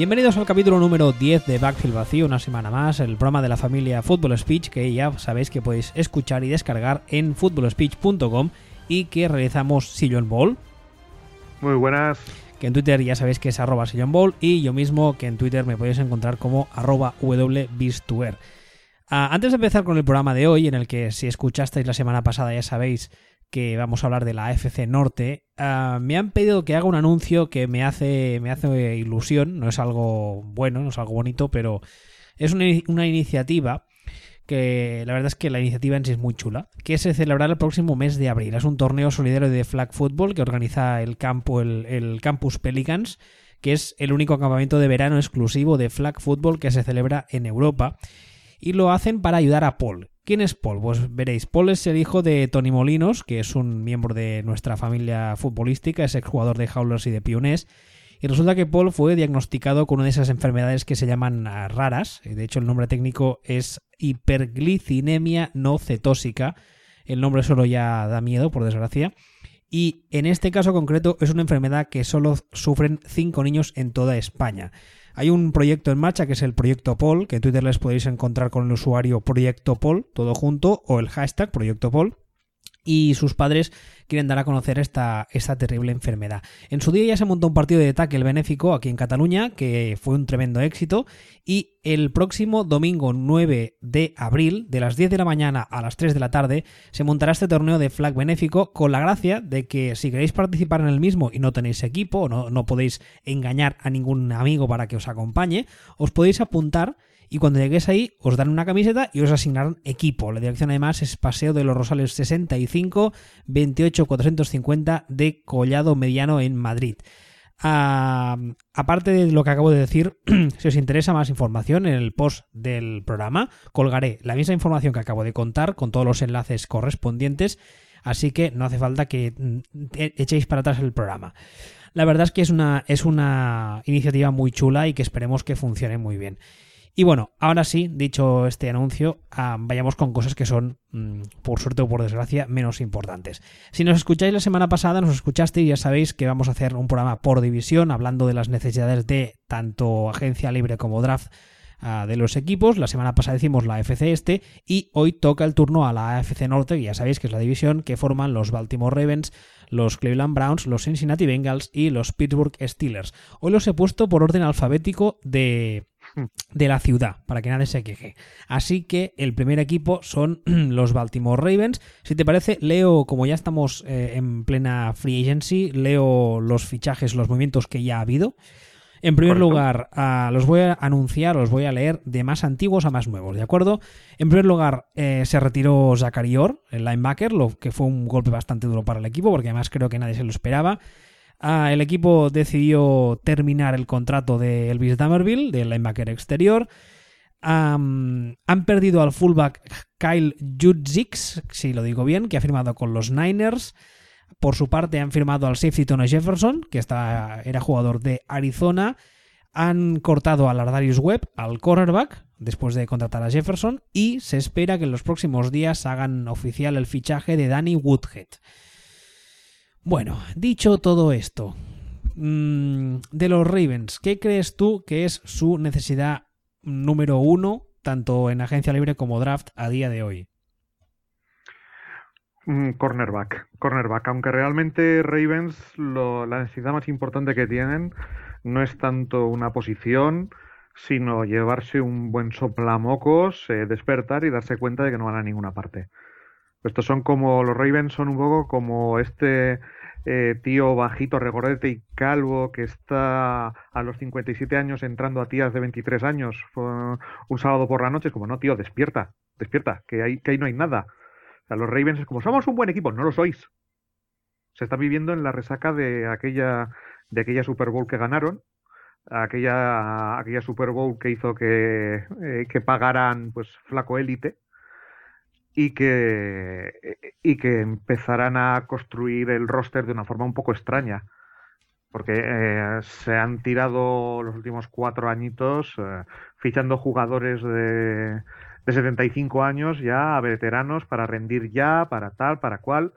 Bienvenidos al capítulo número 10 de Backfield Vacío, una semana más, el programa de la familia Football Speech que ya sabéis que podéis escuchar y descargar en footballspeech.com y que realizamos Sillon Ball. Muy buenas. Que en Twitter ya sabéis que es arroba Sillon Ball y yo mismo que en Twitter me podéis encontrar como arroba wbistuer. Ah, antes de empezar con el programa de hoy, en el que si escuchasteis la semana pasada ya sabéis que vamos a hablar de la AFC Norte, ah, me han pedido que haga un anuncio que me hace, me hace ilusión, no es algo bueno, no es algo bonito, pero es una, una iniciativa que la verdad es que la iniciativa en sí es muy chula, que se celebrará el próximo mes de abril. Es un torneo solidario de flag football que organiza el, campo, el, el Campus Pelicans, que es el único campamento de verano exclusivo de flag football que se celebra en Europa. Y lo hacen para ayudar a Paul, ¿Quién es Paul? Pues veréis, Paul es el hijo de Tony Molinos, que es un miembro de nuestra familia futbolística, es exjugador de Howlers y de Pionés. Y resulta que Paul fue diagnosticado con una de esas enfermedades que se llaman ah, raras. De hecho, el nombre técnico es hiperglicinemia no cetósica. El nombre solo ya da miedo, por desgracia. Y en este caso concreto es una enfermedad que solo sufren 5 niños en toda España. Hay un proyecto en marcha que es el Proyecto Pol, que en Twitter les podéis encontrar con el usuario Proyecto Pol, todo junto, o el hashtag Proyecto Pol y sus padres quieren dar a conocer esta, esta terrible enfermedad. En su día ya se montó un partido de tackle benéfico aquí en Cataluña, que fue un tremendo éxito, y el próximo domingo 9 de abril, de las 10 de la mañana a las 3 de la tarde, se montará este torneo de flag benéfico con la gracia de que si queréis participar en el mismo y no tenéis equipo, no, no podéis engañar a ningún amigo para que os acompañe, os podéis apuntar y cuando lleguéis ahí os dan una camiseta y os asignarán equipo. La dirección además es Paseo de los Rosales 65 28 450 de Collado Mediano en Madrid. aparte de lo que acabo de decir, si os interesa más información en el post del programa, colgaré la misma información que acabo de contar con todos los enlaces correspondientes, así que no hace falta que mm, e-, echéis para atrás el programa. La verdad es que es una, es una iniciativa muy chula y que esperemos que funcione muy bien. Y bueno, ahora sí, dicho este anuncio, ah, vayamos con cosas que son, mm, por suerte o por desgracia, menos importantes. Si nos escucháis la semana pasada, nos escuchaste y ya sabéis que vamos a hacer un programa por división, hablando de las necesidades de tanto agencia libre como draft ah, de los equipos. La semana pasada hicimos la FC este y hoy toca el turno a la AFC Norte, que ya sabéis que es la división que forman los Baltimore Ravens, los Cleveland Browns, los Cincinnati Bengals y los Pittsburgh Steelers. Hoy los he puesto por orden alfabético de, de la ciudad, para que nadie se queje. Así que el primer equipo son los Baltimore Ravens. Si te parece, leo, como ya estamos eh, en plena free agency, leo los fichajes, los movimientos que ya ha habido. En primer lugar, los voy a anunciar, los voy a leer de más antiguos a más nuevos, ¿de acuerdo? En primer lugar, eh, se retiró Zachary Orr, el linebacker, lo que fue un golpe bastante duro para el equipo, porque además creo que nadie se lo esperaba. Ah, el equipo decidió terminar el contrato de Elvis Damerville, del linebacker exterior. han perdido al fullback Kyle Judzix, si lo digo bien, que ha firmado con los Niners. Por su parte, han firmado al safety Tony Jefferson, que era jugador de Arizona. Han cortado al Ardarius Webb, al cornerback, después de contratar a Jefferson. Y se espera que en los próximos días hagan oficial el fichaje de Danny Woodhead. Bueno, dicho todo esto, mm, de los Ravens, ¿qué crees tú que es su necesidad número uno, tanto en agencia libre como draft, a día de hoy? Mm, cornerback, cornerback. Aunque realmente Ravens la necesidad más importante que tienen no es tanto una posición, sino llevarse un buen soplamocos, despertar y darse cuenta de que no van a ninguna parte. Estos son como, los Ravens son un poco como este eh, tío bajito, regordete y calvo que está a los 57 años entrando a tías de 23 años un sábado por la noche. Es como, no, tío, despierta, despierta, que ahí, que ahí no hay nada. O sea, los Ravens es como, somos un buen equipo, no lo sois. Se está viviendo en la resaca de aquella, de aquella Super Bowl que ganaron, aquella, aquella Super Bowl que hizo que, eh, que pagaran pues flaco élite y que, y que empezarán a construir el roster de una forma un poco extraña. Porque eh, se han tirado los últimos cuatro añitos eh, fichando jugadores de, de 75 años ya a veteranos para rendir ya, para tal, para cual,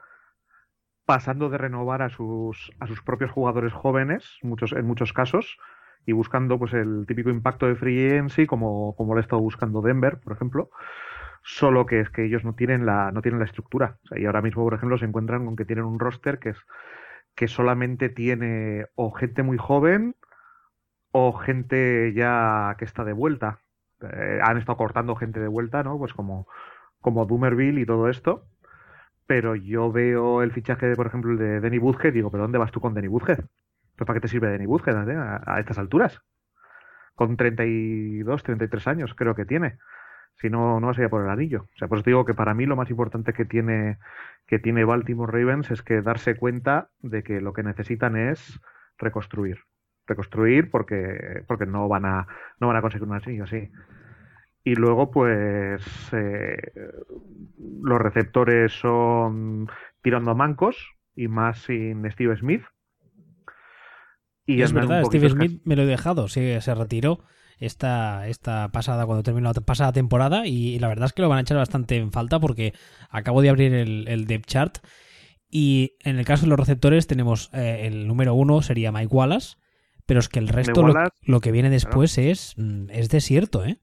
pasando de renovar a sus, a sus propios jugadores jóvenes, muchos, en muchos casos, y buscando pues el típico impacto de free agency como, como lo ha estado buscando Denver, por ejemplo. Solo que es que ellos no tienen la, no tienen la estructura. y ahora mismo, por ejemplo, se encuentran con que tienen un roster que es que solamente tiene o gente muy joven o gente ya que está de vuelta. Eh, han estado cortando gente de vuelta, ¿no? Pues como, como Doomerville y todo esto. Pero yo veo el fichaje, de, por ejemplo, de Denny Woodhead y digo, ¿pero dónde vas tú con Denny Woodhead? ¿Pero para qué te sirve Denny Woodhead eh, a, estas alturas? Con 32, 33 años creo que tiene. Si no, no vas a ir a por el anillo. O sea, pues digo que para mí lo más importante que tiene, que tiene Baltimore Ravens es que darse cuenta de que lo que necesitan es reconstruir. Reconstruir porque, porque no van a, no van a conseguir un anillo así. Y luego, pues, eh, los receptores son tirando a mancos y más sin Steve Smith. Y es verdad, Steve Smith me lo he dejado, sí, se retiró esta, esta pasada, cuando terminó la pasada temporada, y, la verdad es que lo van a echar bastante en falta porque acabo de abrir el, el depth chart. Y en el caso de los receptores tenemos eh, el número uno sería Mike Wallace, pero es que el resto, lo, que viene después es, mm, es desierto, ¿eh?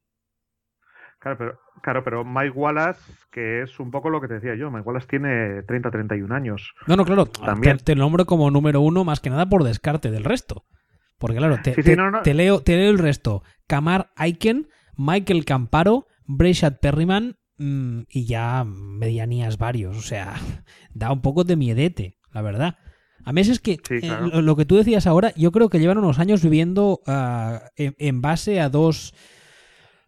Claro pero, claro, pero Mike Wallace, que es un poco lo que te decía yo, Mike Wallace tiene 30, 31 años. No, no, claro, También. Te, lo nombro como número uno más que nada por descarte del resto. Porque claro, te, te, leo, te leo el resto. Kamar Aiken, Michael Camparo, Breshad Perryman mm, y ya medianías varios. O sea, da un poco de miedete, la verdad. A mí es que eh, lo que tú decías ahora, yo creo que llevan unos años viviendo ah, en, base a dos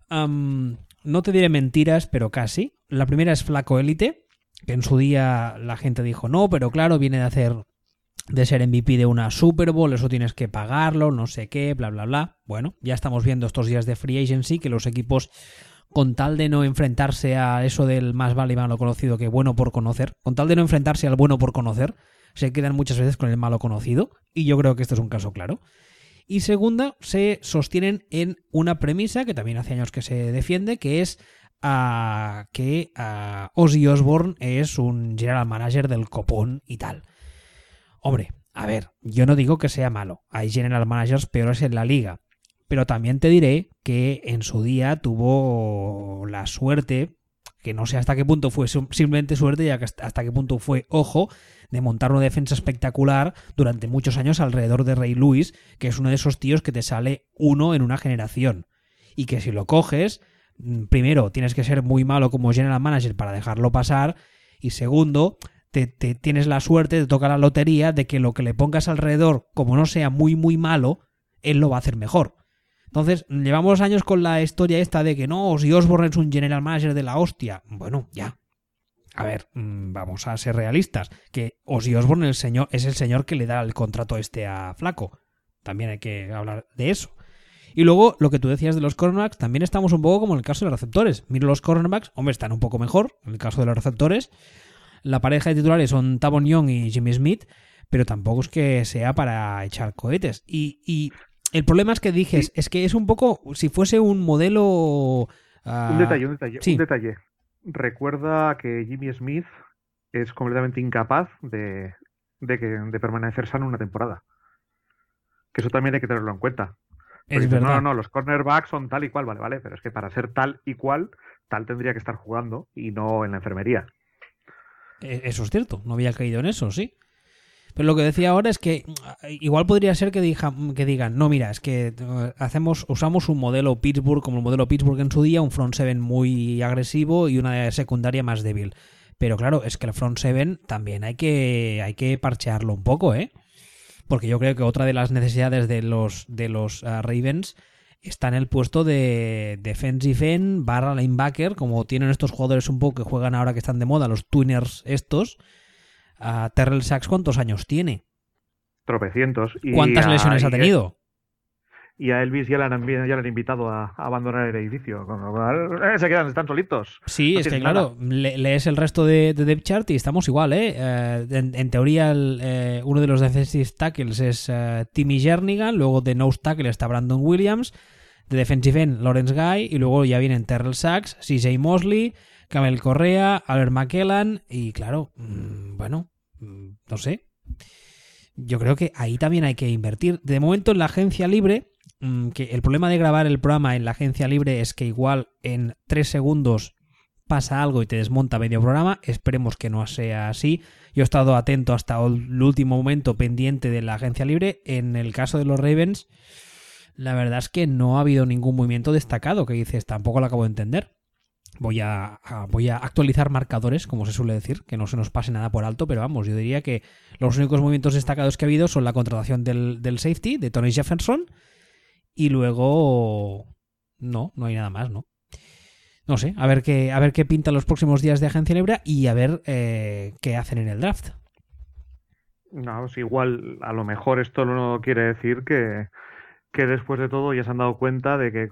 no te diré mentiras, pero casi. La primera es Flaco Élite, que en su día la gente dijo, no, pero claro, viene de hacer de ser MVP de una Super Bowl, eso tienes que pagarlo, no sé qué, bla, bla, bla. Bueno, ya estamos viendo estos días de free agency que los equipos, con tal de no enfrentarse a eso del más vale y malo conocido que bueno por conocer, con tal de no enfrentarse al bueno por conocer, se quedan muchas veces con el malo conocido, y yo creo que esto es un caso claro. Y segunda, se sostienen en una premisa que también hace años que se defiende, que es ah, que uh, Ozzy Osbourne es un general manager del copón y tal. Hombre, a ver, yo no digo que sea malo. Hay general managers peores en la liga. Pero también te diré que en su día tuvo la suerte, que no sé hasta qué punto fue simplemente suerte y hasta qué punto fue ojo, de montar una defensa espectacular durante muchos años alrededor de Ray Lewis, que es uno de esos tíos que te sale uno en una generación. Y que si lo coges, mm, primero tienes que ser muy malo como general manager para dejarlo pasar. Y segundo, te, tienes la suerte, te toca la lotería de que lo que le pongas alrededor, como no sea muy, muy malo, él lo va a hacer mejor. Entonces, llevamos años con la historia esta de que no, si Osborne es un general manager de la hostia. Bueno, ya, a ver, mm, vamos a ser realistas, que Ozzy Osbourne el señor, es el señor que le da el contrato este a Flaco. También hay que hablar de eso. Y luego, lo que tú decías de los cornerbacks, también estamos un poco como en el caso de los receptores. Miro los cornerbacks, hombre, están un poco mejor en el caso de los receptores. La pareja de titulares son Tavon Young y Jimmy Smith, pero tampoco es que sea para echar cohetes. Y, el problema es que dijes, es que es un poco, si fuese un modelo... Ah, un detalle, un detalle, un detalle recuerda que Jimmy Smith es completamente incapaz de, de, permanecer sano una temporada. Que eso también hay que tenerlo en cuenta. no, no, no, los cornerbacks son tal y cual, vale, vale, pero es que para ser tal y cual, tal tendría que estar jugando y no en la enfermería. E, eso es cierto, no había caído en eso, sí. Pero lo que decía ahora es que igual podría ser que, que digan, no, mira, es que eh, hacemos, usamos un modelo Pittsburgh como el modelo Pittsburgh en su día, un front seven muy agresivo y una secundaria más débil. Pero claro, es que el front seven también hay que, hay que parchearlo un poco, ¿eh? Porque yo creo que otra de las necesidades de los, de los uh, Ravens está en el puesto de defensive end barra linebacker, como tienen estos jugadores un poco que juegan ahora que están de moda, los twiners estos a Terrell Sachs cuántos años tiene. Tropecientos. ¿Cuántas lesiones ha tenido? Y a Elvis ya le han, ya le han invitado a, abandonar el edificio. Eh, se quedan, están solitos. Sí, es que claro, lees el resto de, de Depth Chart y estamos igual, ¿eh? eh en, teoría, eh, uno de los defensive tackles es Timmy Jernigan, luego de nose tackle está Brandon Williams, de defensive end Lawrence Guy, y luego ya vienen Terrell Sachs, CJ Mosley, Camel Correa, Albert McKellan, y claro, mm, bueno, Mm, no sé. Yo creo que ahí también hay que invertir. De momento en la agencia libre que el problema de grabar el programa en la agencia libre es que igual en tres segundos pasa algo y te desmonta medio programa. Esperemos que no sea así. Yo he estado atento hasta el último momento pendiente de la agencia libre. En el caso de los Ravens, la verdad es que no ha habido ningún movimiento destacado que dices, tampoco lo acabo de entender. Voy a, voy a actualizar marcadores, como se suele decir, que no se nos pase nada por alto, pero vamos, yo diría que los únicos movimientos destacados que ha habido son la contratación del, del safety, de Tony Jefferson, y luego... No, no hay nada más, ¿no? no sé, a ver qué, a ver qué pintan los próximos días de Agencia Libre y a ver eh, qué hacen en el draft. No, pues igual, a lo mejor esto no quiere decir que, que después de todo ya se han dado cuenta de que,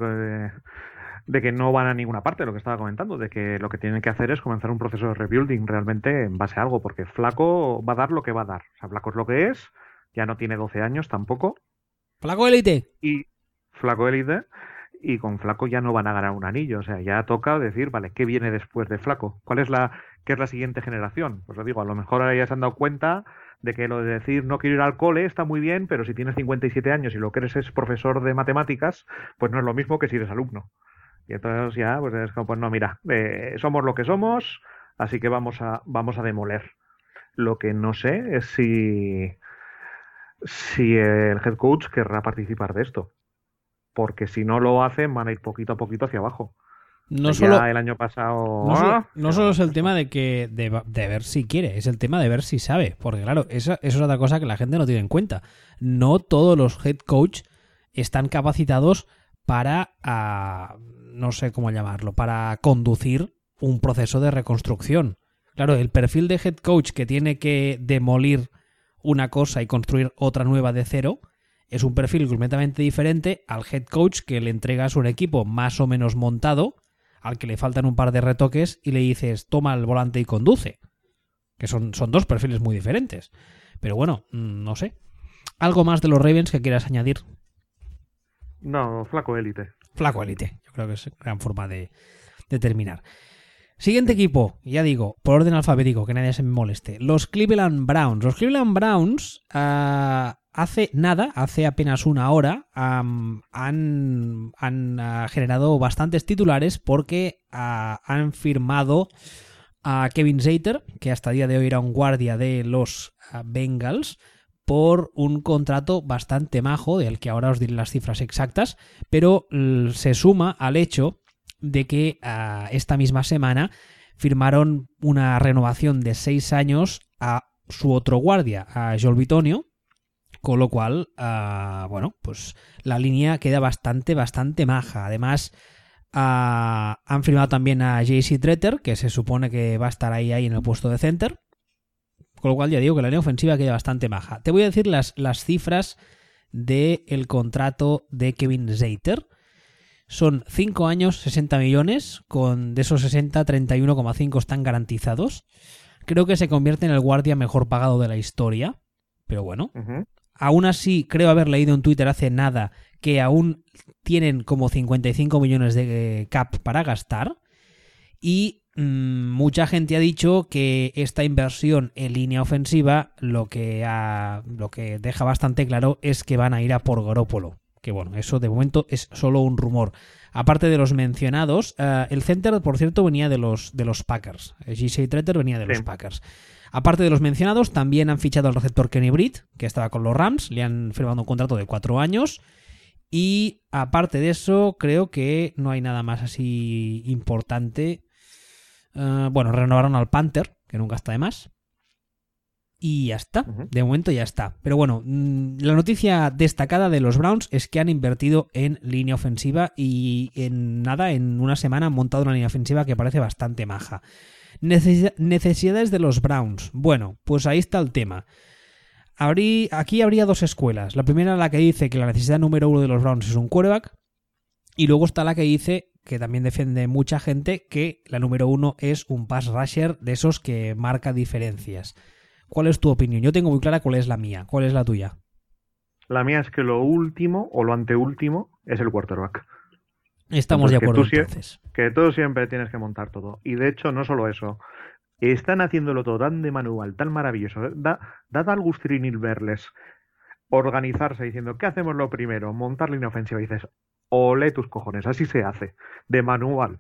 de, que no van a ninguna parte, lo que estaba comentando, de que lo que tienen que hacer es comenzar un proceso de rebuilding realmente en base a algo, porque Flaco va a dar lo que va a dar. O sea, Flaco es lo que es, ya no tiene 12 años tampoco. Flaco élite. Y Flaco élite y con Flaco ya no van a ganar un anillo. O sea, ya toca decir, vale, ¿qué viene después de Flaco? ¿Cuál es la, qué es la siguiente generación? Pues lo digo, a lo mejor ahora ya se han dado cuenta de que lo de decir no quiero ir al cole está muy bien, pero si tienes 57 años y lo que eres es profesor de matemáticas, pues no es lo mismo que si eres alumno. Y entonces ya, pues es como, pues no, mira, eh, somos lo que somos, así que vamos a, vamos a demoler. Lo que no sé es si, si el head coach querrá participar de esto porque si no lo hacen van a ir poquito a poquito hacia abajo. No solo el año pasado. No, solo, es el tema de que de, ver si quiere, es el tema de ver si sabe. Porque claro, eso, es otra cosa que la gente no tiene en cuenta. No todos los head coach están capacitados para, ah, no sé cómo llamarlo, para conducir un proceso de reconstrucción. Claro, el perfil de head coach que tiene que demolir una cosa y construir otra nueva de cero, es un perfil completamente diferente al head coach que le entregas un equipo más o menos montado, al que le faltan un par de retoques y le dices toma el volante y conduce. Que son, son dos perfiles muy diferentes. Pero bueno, mm, no sé. ¿Algo más de los Ravens que quieras añadir? No, flaco élite. Flaco élite. Yo creo que es gran forma de, de terminar. Siguiente equipo, ya digo, por orden alfabético, que nadie se me moleste. Los Cleveland Browns. Los Cleveland Browns uh, hace nada, hace apenas una hora, han, ah, generado bastantes titulares porque ah, han firmado a Kevin Zater, que hasta día de hoy era un guardia de los ah, Bengals, por un contrato bastante majo, del que ahora os diré las cifras exactas, pero se suma al hecho de que esta misma semana firmaron una renovación de seis años a su otro guardia, a Joel Bitonio, con lo cual, ah, bueno, pues la línea queda bastante, bastante maja. Además, ah, han firmado también a JC Treter, que se supone que va a estar ahí, ahí en el puesto de center. Con lo cual ya digo que la línea ofensiva queda bastante maja. Te voy a decir las, las cifras del contrato de Kevin Zater. Son 5 años, 60 millones, con de esos 60, 31,5 están garantizados. Creo que se convierte en el guardia mejor pagado de la historia. Pero bueno, Aún así, creo haber leído en Twitter hace nada que aún tienen como 55 millones de cap para gastar. Y mm, mucha gente ha dicho que esta inversión en línea ofensiva lo que, lo que deja bastante claro es que van a ir a por Garópolo. Que bueno, eso de momento es solo un rumor. Aparte de los mencionados, eh, el center, por cierto, venía de los, de los Packers. El G6 Treter venía de los Packers. Aparte de los mencionados, también han fichado al receptor Kenny Britt, que estaba con los Rams, le han firmado un contrato de cuatro años. Y aparte de eso, creo que no hay nada más así importante. Eh, bueno, renovaron al Panther, que nunca está de más. Y ya está, de momento ya está. Pero bueno, mm, la noticia destacada de los Browns es que han invertido en línea ofensiva y en nada, en una semana han montado una línea ofensiva que parece bastante maja. Necesidades de los Browns. Bueno, pues ahí está el tema. aquí habría dos escuelas. La primera la que dice que la necesidad número uno de los Browns es un quarterback. Y luego está la que dice, que también defiende mucha gente, que la número uno es un pass rusher de esos que marca diferencias. ¿Cuál es tu opinión? Yo tengo muy clara cuál es la mía. ¿Cuál es la tuya? La mía es que lo último o lo anteúltimo es el quarterback. Estamos de acuerdo entonces. Que tú siempre tienes que montar todo. Y de hecho, no solo eso. Están haciéndolo todo tan de manual, tan maravilloso. Da, da al gustrinil verles organizarse diciendo, ¿qué hacemos lo primero? Montar línea ofensiva. Y dices, ole tus cojones, así se hace, de manual.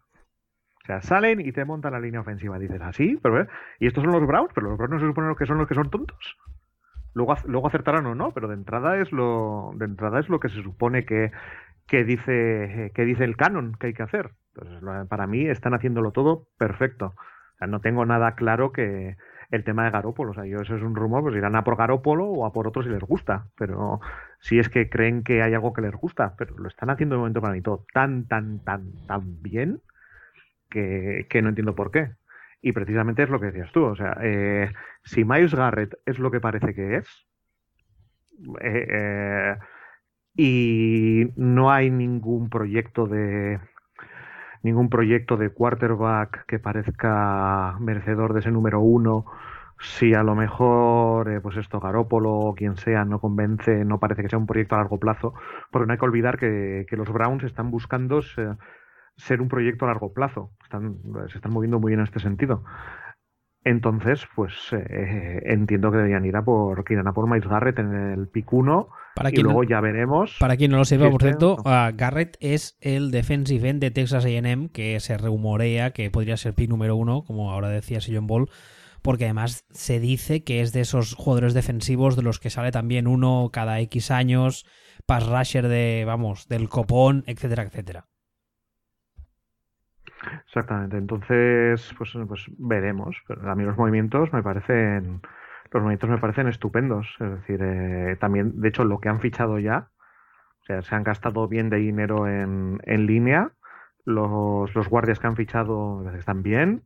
O sea, salen y te montan la línea ofensiva. Dices, así, pero y estos son los Browns, pero los Browns no se supone que son los que son tontos. Luego, luego acertarán o no, pero de entrada es lo, de entrada es lo que se supone que, que dice, que dice el canon que hay que hacer. Entonces, para mí están haciéndolo todo perfecto. O sea, no tengo nada claro que, el tema de Garópolo. O sea, yo eso es un rumor, pues irán a por Garópolo o a por otros si les gusta. Pero si es que creen que hay algo que les gusta, pero lo están haciendo de momento para mí todo tan, tan, tan, tan bien que, no entiendo por qué. Y precisamente es lo que decías tú. O sea, eh, si Miles Garrett es lo que parece que es, eh, eh, y no hay ningún proyecto de ningún proyecto de quarterback que parezca merecedor de ese número uno. Si a lo mejor, eh, pues esto, Garópolo o quien sea, no convence, no parece que sea un proyecto a largo plazo, porque no hay que olvidar que, los Browns están buscando ser, un proyecto a largo plazo. Están, se están moviendo muy bien en este sentido. Entonces, pues eh, entiendo que deberían ir a por, que irán a por Miles Garrett en el pick 1 y luego ya veremos. Para quien no lo sepa, por cierto, uh, Garrett es el defensive end de Texas AM que se rumorea que podría ser pick número 1, como ahora decía John Ball, porque además se dice que es de esos jugadores defensivos de los que sale también uno cada X años, pass rusher de, vamos, del copón, etcétera, etcétera. Exactamente, entonces pues, pues veremos. Pero a mí los movimientos me parecen los movimientos me parecen estupendos. Es decir, eh, también, de hecho, lo que han fichado ya, o sea, se han gastado bien de dinero en, línea. Los, los, guardias que han fichado están bien.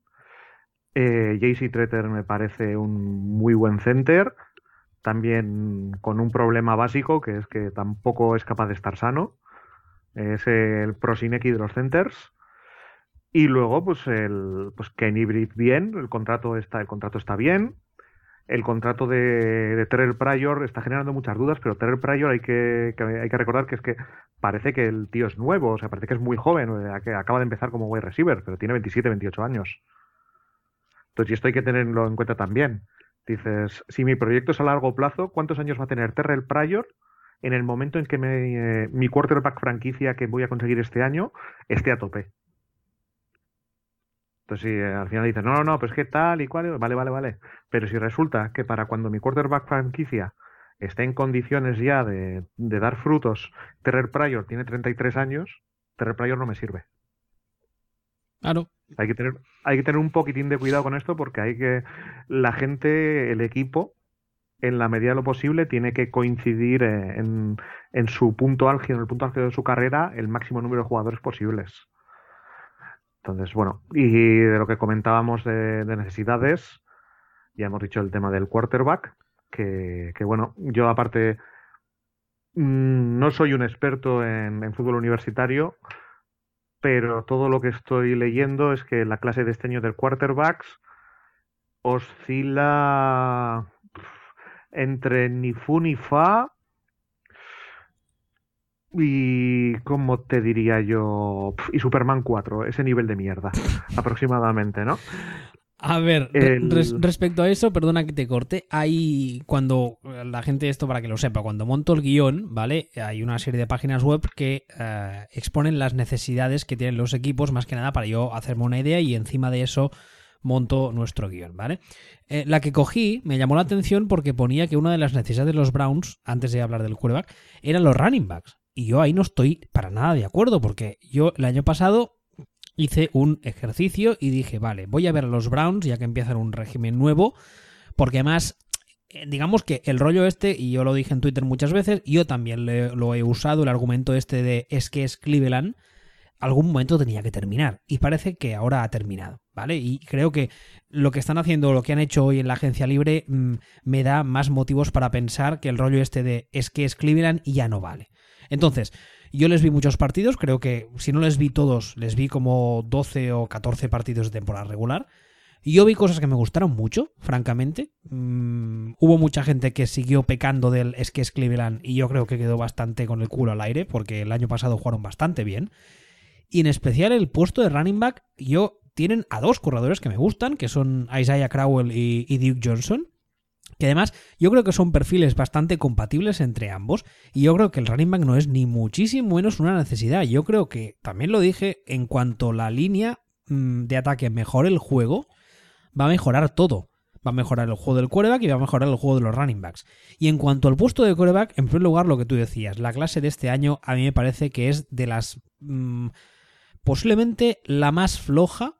Eh, JC Treter me parece un muy buen center. También con un problema básico, que es que tampoco es capaz de estar sano. Es el Prosineki de los centers. Y luego, pues el pues Kenny Britt bien, el contrato está, el contrato está bien. El contrato de, Terrell Pryor está generando muchas dudas, pero Terrell Pryor hay que, hay que recordar que es que parece que el tío es nuevo, o sea, parece que es muy joven, que acaba de empezar como wide receiver, pero tiene 27, 28 años. Entonces, y esto hay que tenerlo en cuenta también. Dices, si mi proyecto es a largo plazo, ¿cuántos años va a tener Terrell Pryor en el momento en que me, eh, mi quarterback franquicia que voy a conseguir este año esté a tope? Entonces, si eh, al final dices, no, no, no, pues qué tal y cuál, vale, vale, vale. Pero si resulta que para cuando mi quarterback franquicia esté en condiciones ya de, dar frutos, Terrer Pryor tiene 33 años, Terrer Pryor no me sirve. Claro. Hay que, tener, hay que tener un poquitín de cuidado con esto porque hay que. La gente, el equipo, en la medida de lo posible, tiene que coincidir eh, en, en su punto álgido, en el punto álgido de su carrera, el máximo número de jugadores posibles. Entonces, bueno, y de lo que comentábamos de, necesidades, ya hemos dicho el tema del quarterback, que, bueno, yo aparte mm, no soy un experto en, fútbol universitario, pero todo lo que estoy leyendo es que la clase de este año del quarterbacks oscila entre ni fu ni fa y como te diría yo y Superman 4 ese nivel de mierda aproximadamente no a ver, respecto a eso, perdona que te corte, hay cuando la gente, esto para que lo sepa, cuando monto el guion, ¿vale? Hay una serie de páginas web que eh, exponen las necesidades que tienen los equipos, más que nada para yo hacerme una idea y encima de eso monto nuestro guion, ¿vale? Eh, la que cogí me llamó la atención porque ponía que una de las necesidades de los Browns, antes de hablar del quarterback, eran los running backs. Y yo ahí no estoy para nada de acuerdo, porque yo el año pasado hice un ejercicio y dije, vale, voy a ver a los Browns ya que empiezan un régimen nuevo, porque además, eh, digamos que el rollo este, y yo lo dije en Twitter muchas veces, yo también lo he usado, el argumento este de es que es Cleveland, algún momento tenía que terminar, y parece que ahora ha terminado, ¿vale? Y creo que lo que están haciendo, lo que han hecho hoy en la agencia libre, mm, me da más motivos para pensar que el rollo este de es que es Cleveland y ya no vale. Entonces, yo les vi muchos partidos, creo que si no les vi todos, les vi como 12 o 14 partidos de temporada regular. Y yo vi cosas que me gustaron mucho, francamente. Mm, hubo mucha gente que siguió pecando del es que es Cleveland y yo creo que quedó bastante con el culo al aire porque el año pasado jugaron bastante bien. Y en especial el puesto de running back, yo tienen a dos corredores que me gustan, que son Isaiah Crowell y, y Duke Johnson. Que además yo creo que son perfiles bastante compatibles entre ambos y yo creo que el running back no es ni muchísimo menos una necesidad. Yo creo que, también lo dije, en cuanto la línea mm, de ataque mejore el juego, va a mejorar todo. Va a mejorar el juego del quarterback y va a mejorar el juego de los running backs. Y en cuanto al puesto de quarterback, en primer lugar lo que tú decías, la clase de este año a mí me parece que es de las... Mm, posiblemente la más floja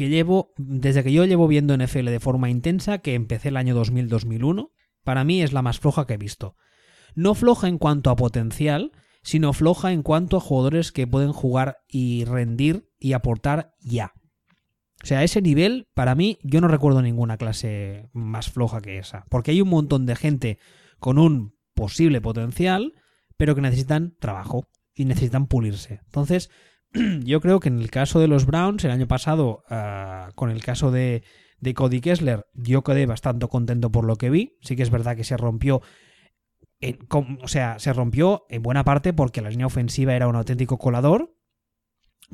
que llevo, desde que yo llevo viendo NFL de forma intensa, que empecé el año 2000-2001, para mí es la más floja que he visto. No floja en cuanto a potencial, sino floja en cuanto a jugadores que pueden jugar y rendir y aportar ya. O sea, ese nivel, para mí, yo no recuerdo ninguna clase más floja que esa. Porque hay un montón de gente con un posible potencial, pero que necesitan trabajo y necesitan pulirse. Entonces, yo creo que en el caso de los Browns, el año pasado, ah, con el caso de, Cody Kessler, yo quedé bastante contento por lo que vi. Sí que es verdad que se rompió. o sea, se rompió en buena parte porque la línea ofensiva era un auténtico colador.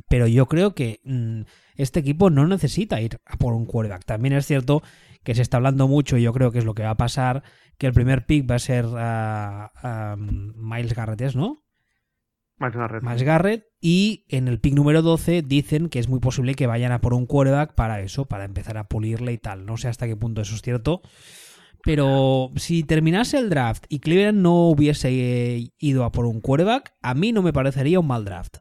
Pero yo creo que mm, este equipo no necesita ir a por un quarterback. También es cierto que se está hablando mucho, y yo creo que es lo que va a pasar, que el primer pick va a ser ah, ah, Miles Garrett, ¿no? Miles Garrett. Y en el pick número 12 dicen que es muy posible que vayan a por un quarterback para eso, para empezar a pulirle y tal. No sé hasta qué punto eso es cierto. Pero si terminase el draft y Cleveland no hubiese ido a por un quarterback, a mí no me parecería un mal draft.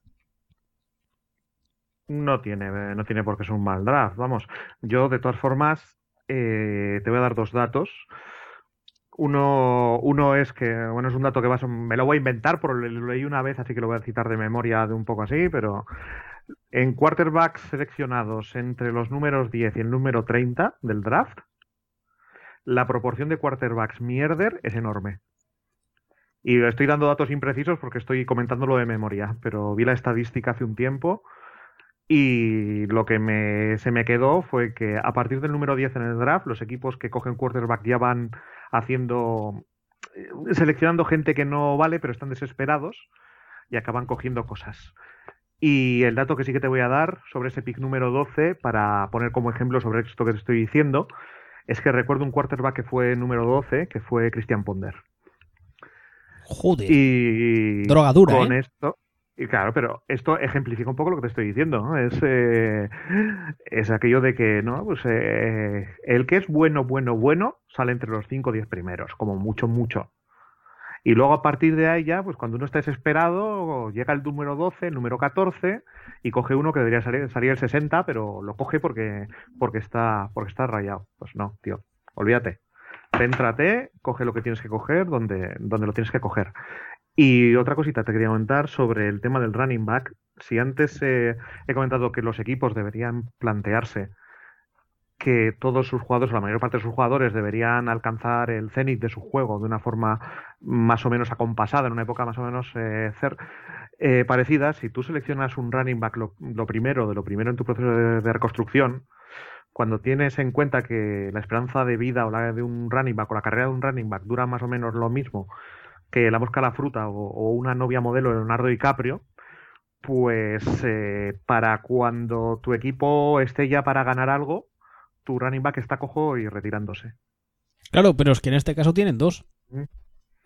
No tiene, no tiene por qué ser un mal draft. Vamos, yo de todas formas eh, te voy a dar dos datos. Uno, uno es que, bueno, es un dato que me lo voy a inventar, porque lo leí una vez, así que lo voy a citar de memoria de un poco así, pero en quarterbacks seleccionados entre los números 10 y el número 30 del draft, la proporción de quarterbacks mierder es enorme. Y estoy dando datos imprecisos porque estoy comentándolo de memoria, pero vi la estadística hace un tiempo y lo que me, se me quedó fue que a partir del número 10 en el draft, los equipos que cogen quarterback ya van haciendo, eh, seleccionando gente que no vale, pero están desesperados y acaban cogiendo cosas. Y el dato que sí que te voy a dar sobre ese pick número 12, para poner como ejemplo sobre esto que te estoy diciendo, es que recuerdo un quarterback que fue número 12, que fue Christian Ponder. Joder. Y drogadura. Con ¿eh? esto, y claro, pero esto ejemplifica un poco lo que te estoy diciendo. Es, eh, es aquello de que, ¿no? Pues eh, el que es bueno, bueno, bueno, sale entre los 5 o 10 primeros, como mucho, mucho. Y luego a partir de ahí ya, pues cuando uno está desesperado, llega el número 12, el número 14, y coge uno que debería salir, salir el 60, pero lo coge porque, porque, está, porque está rayado. Pues no, tío, olvídate. Céntrate, coge lo que tienes que coger donde, donde lo tienes que coger. Y otra cosita te quería comentar sobre el tema del running back. Si antes eh, he comentado que los equipos deberían plantearse que todos sus jugadores, o la mayor parte de sus jugadores, deberían alcanzar el cenit de su juego de una forma más o menos acompasada, en una época más o menos eh, eh, parecida, si tú seleccionas un running back lo, primero, de lo primero en tu proceso de, reconstrucción, cuando tienes en cuenta que la esperanza de vida o la de un running back o la carrera de un running back dura más o menos lo mismo que La Mosca la Fruta o, una novia modelo de Leonardo DiCaprio, pues eh, para cuando tu equipo esté ya para ganar algo, tu running back está cojo y retirándose. Claro, pero es que en este caso tienen dos. Mm.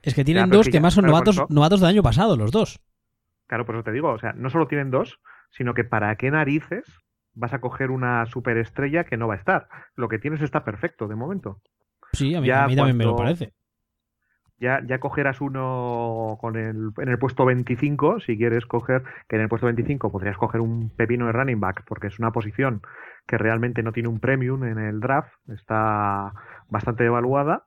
Es que tienen dos que, más son novatos, novatos del año pasado, los dos. Claro, por eso te digo, o sea, no solo tienen dos, sino que para qué narices vas a coger una superestrella que no va a estar. Lo que tienes está perfecto de momento. Sí, a mí, también me lo parece ya, ya cogerás uno con el, en el puesto 25, si quieres coger, que en el puesto 25 podrías coger un pepino de running back, porque es una posición que realmente no tiene un premium en el draft, está bastante evaluada,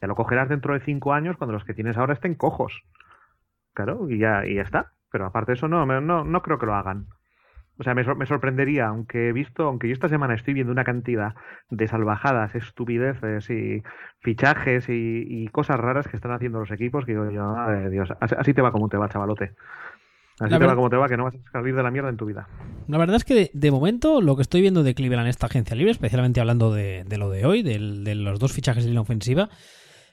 ya lo cogerás dentro de 5 años cuando los que tienes ahora estén cojos. Claro, y ya, y ya está. Pero aparte de eso, no, no, no creo que lo hagan. O sea, me, sorprendería, aunque he visto, aunque yo esta semana estoy viendo una cantidad de salvajadas, estupideces y fichajes y, cosas raras que están haciendo los equipos, que digo yo, Dios, así, te va como te va, chavalote. Así te va como te va, que no vas a salir de la mierda en tu vida. La verdad es que de, momento lo que estoy viendo de Cleveland en esta agencia libre, especialmente hablando de, lo de hoy, de, de los dos fichajes de la ofensiva,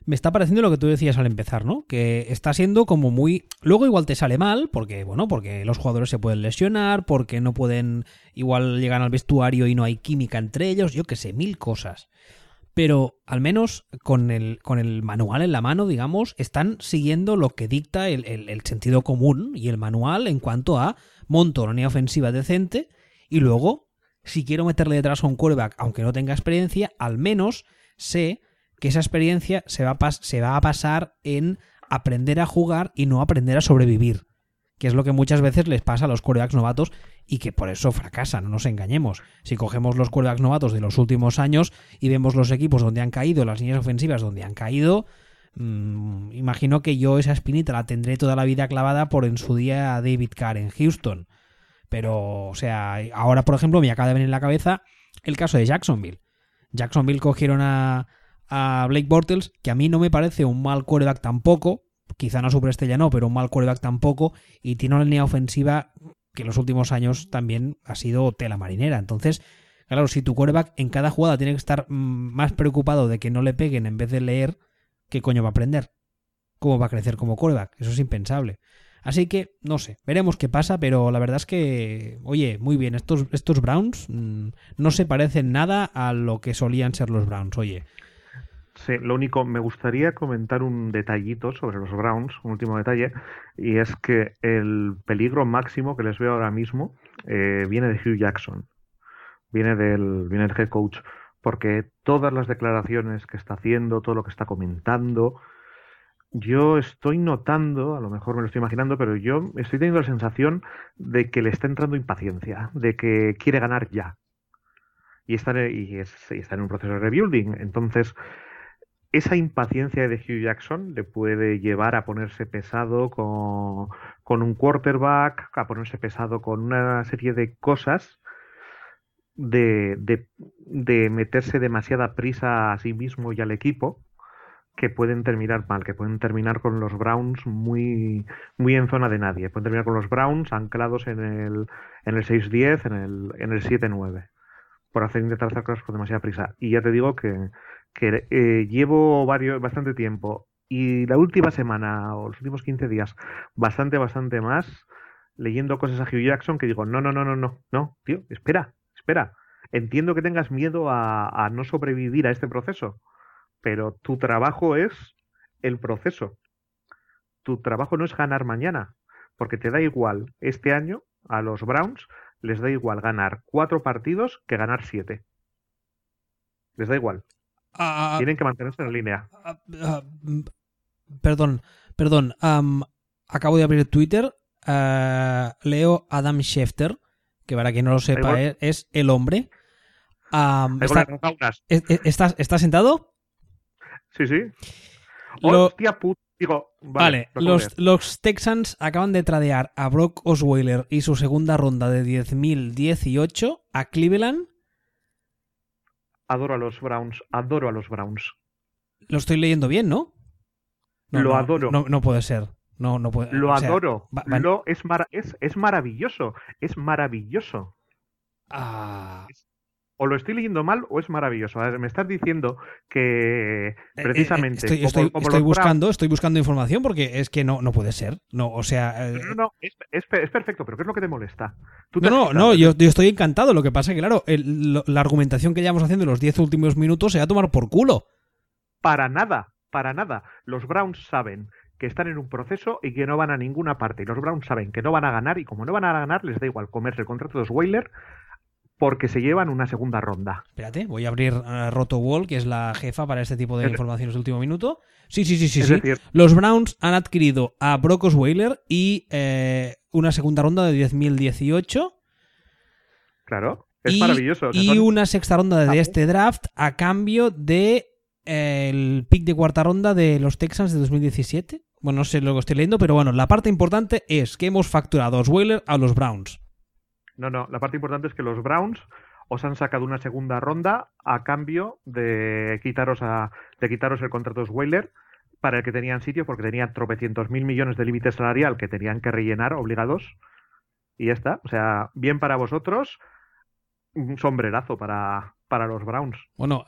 me está pareciendo lo que tú decías al empezar, ¿no? Que está siendo como muy... Luego igual te sale mal, porque, bueno, porque los jugadores se pueden lesionar, porque no pueden igual llegar al vestuario y no hay química entre ellos, yo qué sé, mil cosas. pero al menos con el, con el manual en la mano, digamos, están siguiendo lo que dicta el, el sentido común y el manual en cuanto a monto una línea ofensiva decente y luego, si quiero meterle detrás a un quarterback, aunque no tenga experiencia, al menos sé que esa experiencia se va a, se va a pasar en aprender a jugar y no aprender a sobrevivir que es lo que muchas veces les pasa a los quarterbacks novatos y que por eso fracasan, no nos engañemos. Si cogemos los quarterbacks novatos de los últimos años y vemos los equipos donde han caído, las líneas ofensivas donde han caído, mmm, imagino que yo esa espinita la tendré toda la vida clavada por en su día a David Carr en Houston. Pero, o sea, ahora, por ejemplo, me acaba de venir en la cabeza el caso de Jacksonville. Jacksonville cogieron a, a Blake Bortles, que a mí no me parece un mal quarterback tampoco, quizá no superestrella no, pero un mal quarterback tampoco, y tiene una línea ofensiva que en los últimos años también ha sido tela marinera. Entonces, claro, si tu quarterback en cada jugada tiene que estar mm, más preocupado de que no le peguen en vez de leer, ¿qué coño va a aprender? ¿Cómo va a crecer como quarterback? Eso es impensable. Así que, no sé, veremos qué pasa, pero la verdad es que, oye, muy bien, estos, estos Browns mmm, no se parecen nada a lo que solían ser los Browns, oye. Sí, lo único, me gustaría comentar un detallito sobre los Browns, un último detalle, y es que el peligro máximo que les veo ahora mismo eh, viene de Hugh Jackson, viene del, viene del head coach, porque todas las declaraciones que está haciendo, todo lo que está comentando, yo estoy notando, a lo mejor me lo estoy imaginando, pero yo estoy teniendo la sensación de que le está entrando impaciencia, de que quiere ganar ya. Y está, y, es, y está en un proceso de rebuilding. Entonces, esa impaciencia de Hugh Jackson le puede llevar a ponerse pesado con, con, un quarterback, a ponerse pesado con una serie de cosas, de, de, de, meterse demasiada prisa a sí mismo y al equipo, que pueden terminar mal, que pueden terminar con los Browns muy, muy en zona de nadie. Pueden terminar con los Browns anclados en el, en el 6-10, en el, en el 7-9, por hacer intentar hacer cosas con demasiada prisa. Y ya te digo que que eh, llevo varios, bastante tiempo y la última semana o los últimos 15 días, bastante, bastante más, leyendo cosas a Hugh Jackson que digo, no, no, no, no, no, no, tío, espera, espera. Entiendo que tengas miedo a, a no sobrevivir a este proceso, pero tu trabajo es el proceso. Tu trabajo no es ganar mañana, porque te da igual este año a los Browns les da igual ganar cuatro partidos que ganar siete. Les da igual. Uh, Tienen que mantenerse en línea. Uh, perdón, perdón. Um, acabo de abrir Twitter. Leo Adam Schefter, que para quien no lo sepa es, es, el hombre. Um, está, ¿estás, ¿Estás sentado? Sí, sí. Lo, Hostia puta. Digo, vale, vale los, los, Texans acaban de tradear a Brock Osweiler y su segunda ronda de 10.018 a Cleveland Adoro a los Browns, adoro a los Browns. Lo estoy leyendo bien, ¿no? no lo no, adoro. No, no, puede ser. No, no puede, lo o sea, adoro. Va, va, lo, es, mar, es, es, maravilloso. Es maravilloso. Ah. O lo estoy leyendo mal o es maravilloso. Me estás diciendo que precisamente. Eh, eh, estoy, estoy, como, como estoy buscando, Browns, estoy buscando información porque es que no, no puede ser. No, o sea. Eh... No, no, es, es, es, perfecto, pero ¿qué es lo que te molesta? ¿Tú te no, no, no, yo, yo, estoy encantado. Lo que pasa es que, claro, el, lo, la argumentación que llevamos haciendo en los 10 últimos minutos se va a tomar por culo. Para nada, para nada. Los Browns saben que están en un proceso y que no van a ninguna parte. Y los Browns saben que no van a ganar y como no van a ganar, les da igual comerse el contrato de Osweiler porque se llevan una segunda ronda. Espérate, voy a abrir uh, RotoWall, que es la jefa para este tipo de es informaciones de último minuto. Sí, sí, sí, sí. Sí. Decir, Los Browns han adquirido a Brock Osweiler y eh, una segunda ronda de 10.018. Claro, es y, maravilloso. Y una sexta ronda de este draft a cambio de eh, el pick de cuarta ronda de los Texans de 2017. Bueno, no sé lo que estoy leyendo, pero bueno, la parte importante es que hemos facturado a Osweiler a los Browns. No, no, la parte importante es que los Browns os han sacado una segunda ronda a cambio de quitaros a de quitaros el contrato Osweiler para el que tenían sitio porque tenían tropecientos mil millones de límite salarial que tenían que rellenar obligados y ya está. O sea, bien para vosotros. Un sombrerazo para, para los Browns. Bueno,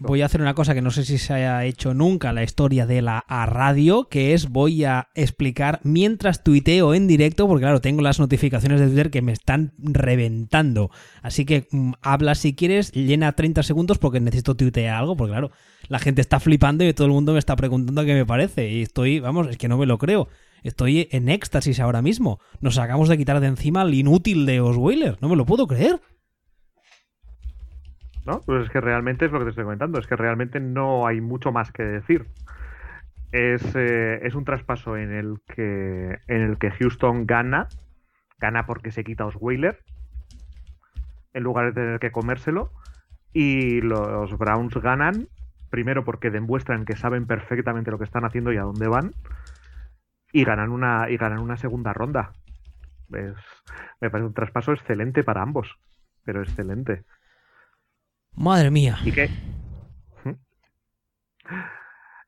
voy, a hacer una cosa que no sé si se haya hecho nunca en la historia de la radio, que es voy a explicar mientras tuiteo en directo, porque claro, tengo las notificaciones de Twitter que me están reventando. Así que mm, habla si quieres, llena 30 segundos porque necesito tuitear algo, porque claro, la gente está flipando y todo el mundo me está preguntando qué me parece. Y estoy, vamos, es que no me lo creo. Estoy en éxtasis ahora mismo. Nos acabamos de quitar de encima el inútil de Osweiler. No me lo puedo creer. ¿No? Pues es que realmente es lo que te estoy comentando, es que realmente no hay mucho más que decir. Es, eh, es un traspaso en el que en el que Houston gana, gana porque se quita a Osweiler, en lugar de tener que comérselo, y los Browns ganan primero porque demuestran que saben perfectamente lo que están haciendo y a dónde van, y ganan una y ganan una segunda ronda. me parece un traspaso excelente para ambos, pero excelente. Madre mía. ¿Y qué?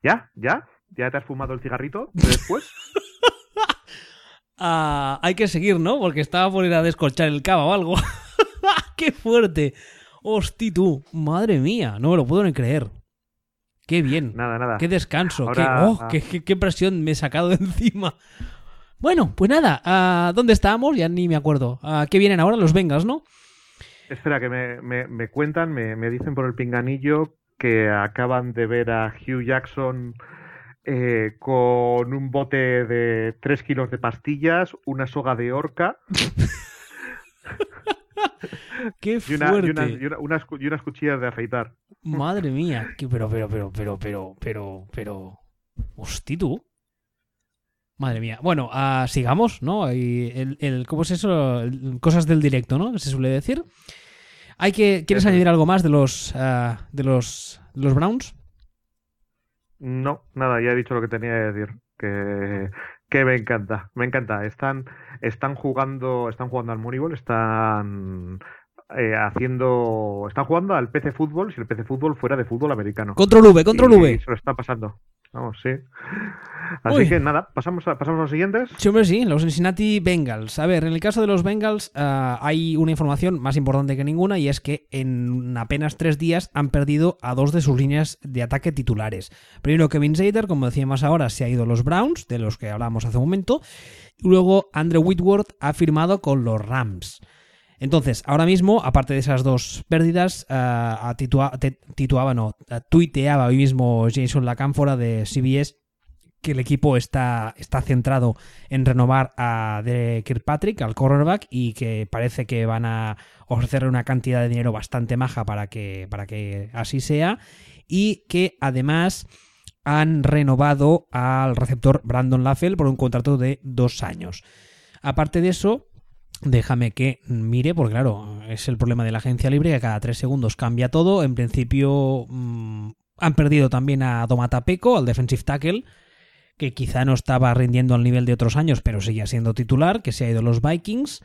¿Ya? ¿Ya? ¿Ya te has fumado el cigarrito después? Ah, hay que seguir, ¿no? Porque estaba por ir a descolchar el cava o algo. ¡Qué fuerte! ¡Hosti tú! Madre mía, no me lo puedo ni creer. ¡Qué bien! Nada, nada. ¡Qué descanso! qué, oh, qué, presión me he sacado de encima! Bueno, pues nada, ah, ¿dónde estábamos? Ya ni me acuerdo. Ah, ¿Qué vienen ahora? Los Vengas, ¿no? Espera, que me, cuentan, me, dicen por el pinganillo que acaban de ver a Hugh Jackson eh, con un bote de 3 kilos de pastillas, una soga de orca. ¡Qué fuerte! Y, una, y, unas, cuchillas de afeitar. Madre mía, pero, pero, pero, pero, pero, pero, pero... Hosti tú. Madre mía. Bueno, uh, sigamos, ¿no? El, el, ¿Cómo es eso? Cosas del directo, ¿no? Se suele decir. Hay que, ¿Quieres añadir algo más de los, uh, de los, los Browns? No, nada, ya he dicho lo que tenía que decir. Que, que me encanta, me encanta. Están, están jugando, están jugando al Moneyball, están eh, haciendo, están jugando al PC fútbol si el PC fútbol fuera de fútbol americano. Control V, control V. Se lo está pasando. Vamos, sí. Así que nada, pasamos a, pasamos a los siguientes. Sí, hombre, sí, los Cincinnati Bengals. A ver, en el caso de los Bengals ah, hay una información más importante que ninguna y es que en apenas tres días han perdido a dos de sus líneas de ataque titulares. Primero Kevin Zader, como decíamos ahora, se ha ido a los Browns, de los que hablábamos hace un momento. Y luego Andrew Whitworth ha firmado con los Rams. Entonces, ahora mismo, aparte de esas dos pérdidas, uh, tituaba, no, tuiteaba hoy mismo Jason Lacánfora de CBS que el equipo está, está centrado en renovar a de Kirkpatrick, al cornerback, y que parece que van a ofrecerle una cantidad de dinero bastante maja para que, para que así sea, y que además han renovado al receptor Brandon Laffel por un contrato de dos años. Aparte de eso, Déjame que mire, porque claro, es el problema de la agencia libre, que cada tres segundos cambia todo. En principio mm, han perdido también a Domatapeco, al defensive tackle, que quizá no estaba rindiendo al nivel de otros años, pero seguía siendo titular, que se ha ido los Vikings.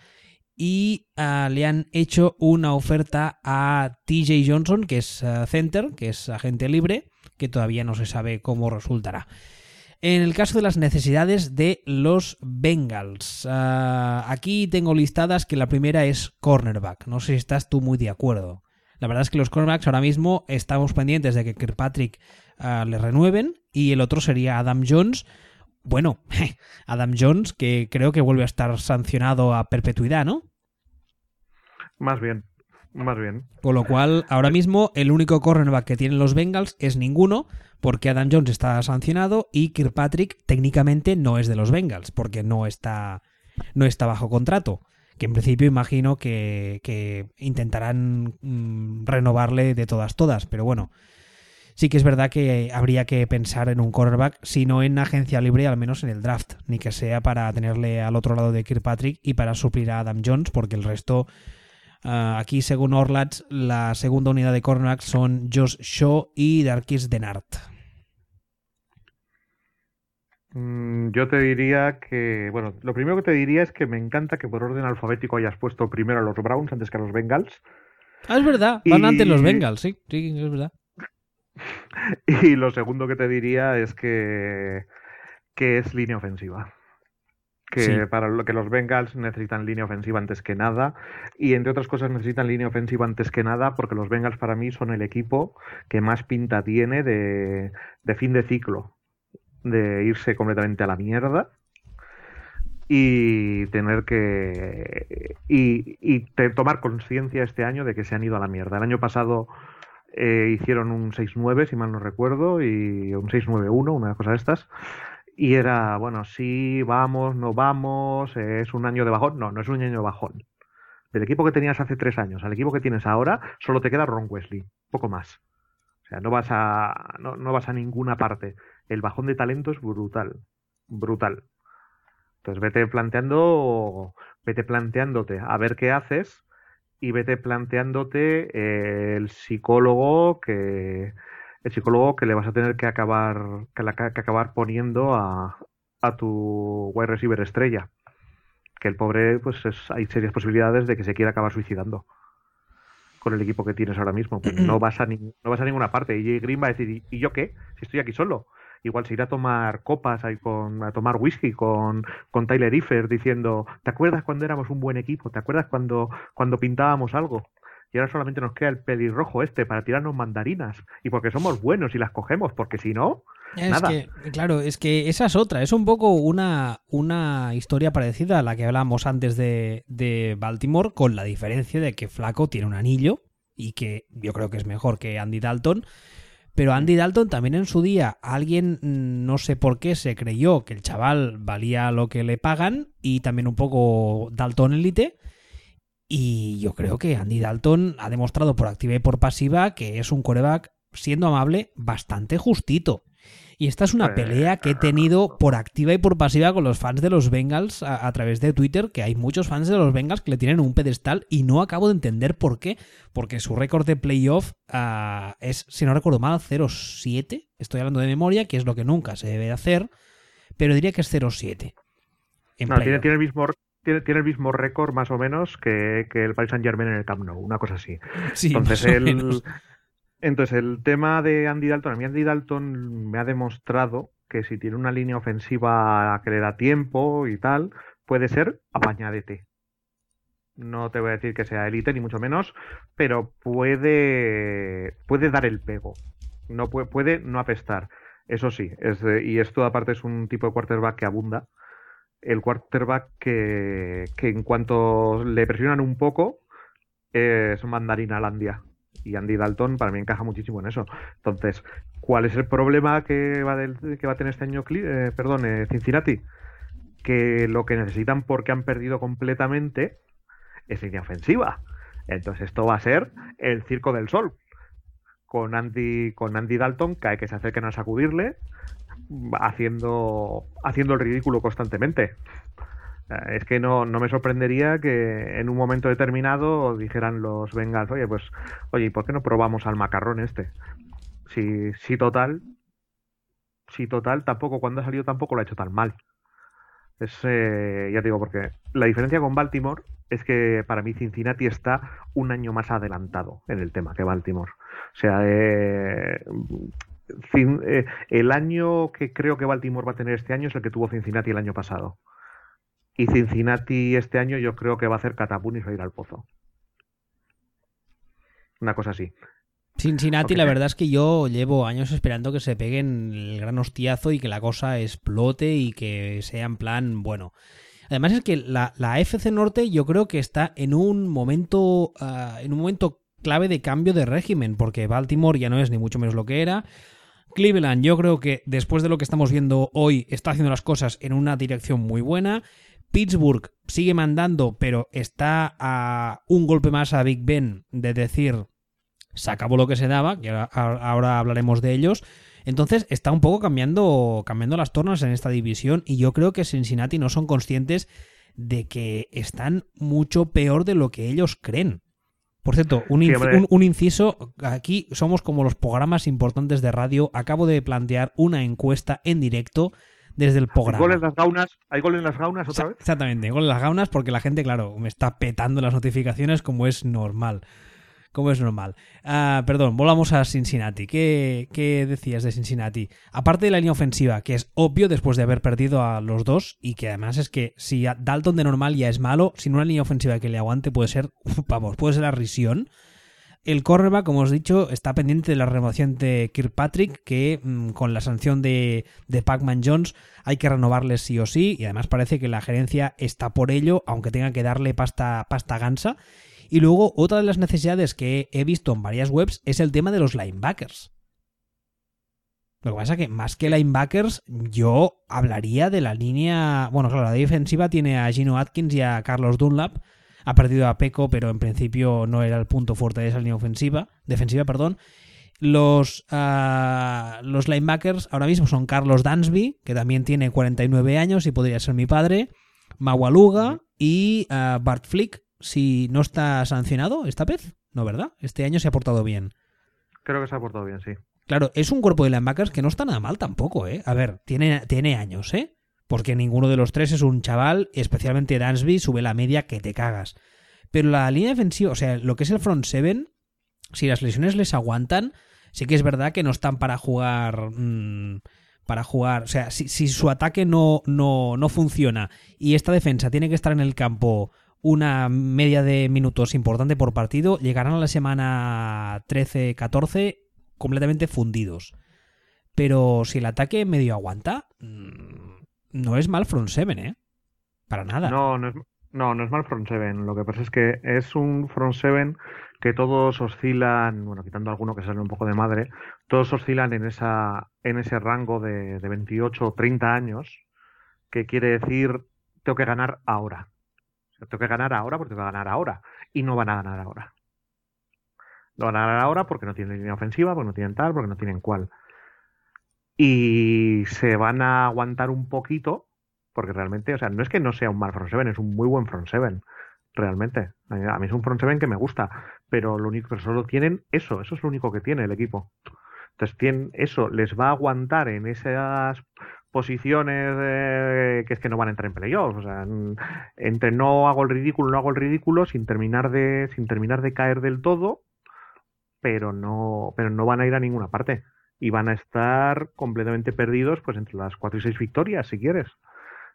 Y ah, le han hecho una oferta a TJ Johnson, que es ah, center, que es agente libre, que todavía no se sabe cómo resultará. En el caso de las necesidades de los Bengals, ah, aquí tengo listadas que la primera es cornerback. No sé si estás tú muy de acuerdo. La verdad es que los cornerbacks ahora mismo estamos pendientes de que Kirkpatrick uh, le renueven y el otro sería Adam Jones. Bueno, Adam Jones que creo que vuelve a estar sancionado a perpetuidad, ¿no? Más bien, más bien. Con lo cual, ahora mismo el único cornerback que tienen los Bengals es ninguno, porque Adam Jones está sancionado y Kirkpatrick técnicamente no es de los Bengals, porque no está, no está bajo contrato. Que en principio imagino que, intentarán mm, renovarle de todas, todas, pero bueno. Sí que es verdad que habría que pensar en un cornerback, si no en agencia libre, al menos en el draft, ni que sea para tenerle al otro lado de Kirkpatrick y para suplir a Adam Jones, porque el resto ah, aquí, según Orlats, la segunda unidad de cornerbacks son Josh Shaw y Darkis Denart. Mm, yo te diría que, bueno, lo primero que te diría es que me encanta que por orden alfabético hayas puesto primero a los Browns antes que a los Bengals. Ah, es verdad, van antes los Bengals, sí, sí, es verdad. Y lo segundo que te diría es que, que es línea ofensiva. Que para lo que los Bengals necesitan línea ofensiva antes que nada y entre otras cosas necesitan línea ofensiva antes que nada porque los Bengals para mí son el equipo que más pinta tiene de, de fin de ciclo de irse completamente a la mierda y tener que y, y tomar conciencia este año de que se han ido a la mierda. El año pasado eh, hicieron un 6-9 si mal no recuerdo y un 6-9-1 una cosa de estas y era, bueno, sí, vamos, no vamos, es un año de bajón. No, no es un año de bajón. Del equipo que tenías hace tres años al equipo que tienes ahora, solo te queda Ron Wesley, poco más. O sea, no vas a, no, no vas a ninguna parte. El bajón de talento es brutal, brutal. Entonces vete planteando, vete planteándote a ver qué haces y vete planteándote eh, el psicólogo que, el psicólogo que le vas a tener que acabar, que, acabar poniendo a, a tu wide receiver estrella. Que el pobre, pues es, hay serias posibilidades de que se quiera acabar suicidando con el equipo que tienes ahora mismo. Pues no, vas a no vas a ninguna parte. Y Green va a decir, ¿y yo qué? Si estoy aquí solo. Igual se irá a tomar copas, ahí con, a tomar whisky con, con Tyler Iffer diciendo, ¿te acuerdas cuando éramos un buen equipo? ¿Te acuerdas cuando, cuando pintábamos algo? Y ahora solamente nos queda el pelirrojo este para tirarnos mandarinas. Y porque somos buenos y las cogemos, porque si no, es nada. Que, claro, es que esa es otra. Es un poco una, una historia parecida a la que hablamos antes de, de Baltimore, con la diferencia de que Flaco tiene un anillo y que yo creo que es mejor que Andy Dalton. Pero Andy Dalton también en su día, alguien mm, no sé por qué se creyó que el chaval valía lo que le pagan y también un poco Dalton Elite y yo creo que Andy Dalton ha demostrado por activa y por pasiva que es un coreback, siendo amable, bastante justito. Y esta es una pelea que he tenido por activa y por pasiva con los fans de los Bengals a, través de Twitter, que hay muchos fans de los Bengals que le tienen un pedestal y no acabo de entender por qué. Porque su récord de playoff ah, es, si no recuerdo mal, 0-7. Estoy hablando de memoria, que es lo que nunca se debe hacer, pero diría que es 0-7. No, tiene, tiene, el mismo tiene, el mismo récord más o menos que, el Paris Saint Germain en el Camp Nou, una cosa así. entonces, el, entonces el tema de Andy Dalton, a mí Andy Dalton me ha demostrado que si tiene una línea ofensiva que le da tiempo y tal, puede ser apañadete. No te voy a decir que sea élite ni mucho menos, pero puede puede dar el pego. No puede, puede no apestar. Eso sí, es y esto aparte es un tipo de quarterback que abunda el quarterback que, que en cuanto le presionan un poco es mandarina Landia. Y Andy Dalton para mí encaja muchísimo en eso. Entonces, ¿cuál es el problema que va, que va a tener este año eh, perdón, eh, Cincinnati? Que lo que necesitan porque han perdido completamente es línea ofensiva. Entonces esto va a ser el circo del sol. Con Andy, con Andy Dalton, que se acerquen a sacudirle, haciendo, haciendo el ridículo constantemente. Es que no, no me sorprendería que en un momento determinado dijeran los Bengals, oye, pues, oye, ¿y por qué no probamos al macarrón este? Si, si total, si total, tampoco, cuando ha salido tampoco lo ha hecho tan mal. Es, eh, ya digo, porque la diferencia con Baltimore es que para mí Cincinnati está un año más adelantado en el tema que Baltimore. O sea, eh, eh, el año que creo que Baltimore va a tener este año es el que tuvo Cincinnati el año pasado. Y Cincinnati este año yo creo que va a hacer catapún y ir al pozo. Una cosa así. Cincinnati, la verdad es que yo llevo años esperando que se peguen el gran hostiazo y que la cosa explote y que sea en plan, bueno. Además es que la, la FC Norte yo creo que está en un momento, ah, en un momento clave de cambio de régimen, porque Baltimore ya no es ni mucho menos lo que era. Cleveland, yo creo que después de lo que estamos viendo hoy, está haciendo las cosas en una dirección muy buena. Pittsburgh sigue mandando, pero está a un golpe más a Big Ben de decir se acabó lo que se daba, que ahora, hablaremos de ellos. Entonces está un poco cambiando, cambiando las tornas en esta división y yo creo que Cincinnati no son conscientes de que están mucho peor de lo que ellos creen. Por cierto, un, inciso, aquí somos como los programas importantes de radio. Acabo de plantear una encuesta en directo desde el programa. ¿Hay gol en las gaunas? ¿Hay gol en las gaunas otra vez? Exactamente, gol en las gaunas porque la gente, claro, me está petando las notificaciones como es normal. Como es normal. Ah, perdón, volvamos a Cincinnati. ¿Qué, ¿Qué, decías de Cincinnati? Aparte de la línea ofensiva, que es obvio después de haber perdido a los dos, y que además es que si Dalton de normal ya es malo, sin una línea ofensiva que le aguante puede ser, vamos, puede ser la risión. El cornerback, como os he dicho, está pendiente de la renovación de Kirkpatrick, que mm, con la sanción de, de Pac-Man Jones hay que renovarle sí o sí, y además parece que la gerencia está por ello, aunque tenga que darle pasta, pasta gansa. Y luego, otra de las necesidades que he visto en varias webs es el tema de los linebackers. Lo que pasa es que más que linebackers, yo hablaría de la línea. Bueno, claro, la defensiva tiene a Gino Atkins y a Carlos Dunlap. Ha perdido a Peco, pero en principio no era el punto fuerte de esa línea ofensiva, defensiva, perdón. Los, uh, los linebackers ahora mismo son Carlos Dansby, que también tiene 49 años y podría ser mi padre, Mawaluga y uh, Bart Flick, si no está sancionado esta vez. No, ¿verdad? Este año se ha portado bien. Creo que se ha portado bien, sí. Claro, es un cuerpo de linebackers que no está nada mal tampoco, ¿eh? A ver, tiene, tiene años, ¿eh? Porque ninguno de los tres es un chaval, especialmente Dansby, sube la media que te cagas. Pero la línea defensiva, o sea, lo que es el front seven, si las lesiones les aguantan, sí que es verdad que no están para jugar. Mmm, para jugar. O sea, si, si su ataque no, no, no funciona y esta defensa tiene que estar en el campo una media de minutos importante por partido, llegarán a la semana 13-14 completamente fundidos. Pero si el ataque medio aguanta, mm, no es mal front seven, ¿eh? Para nada. No, no es, no, no es mal front seven. Lo que pasa es que es un front seven que todos oscilan, bueno, quitando alguno que sale un poco de madre, todos oscilan en, esa, en ese rango de, de 28 o 30 años, que quiere decir, tengo que ganar ahora. Tengo que ganar ahora porque tengo que ganar ahora. Y no van a ganar ahora. No van a ganar ahora porque no tienen línea ofensiva, porque no tienen tal, porque no tienen cual. Y se van a aguantar un poquito, porque realmente, o sea, no es que no sea un mal front seven, es un muy buen front seven. Realmente. A mí es un front seven que me gusta. Pero lo único que solo tienen eso, eso es lo único que tiene el equipo. Entonces, tienen, eso les va a aguantar en esas posiciones que es que no van a entrar en playoffs. O sea, entre no hago el ridículo, no hago el ridículo, sin terminar de, sin terminar de caer del todo, pero no, pero no van a ir a ninguna parte. Y van a estar completamente perdidos, pues entre las cuatro y seis victorias, si quieres.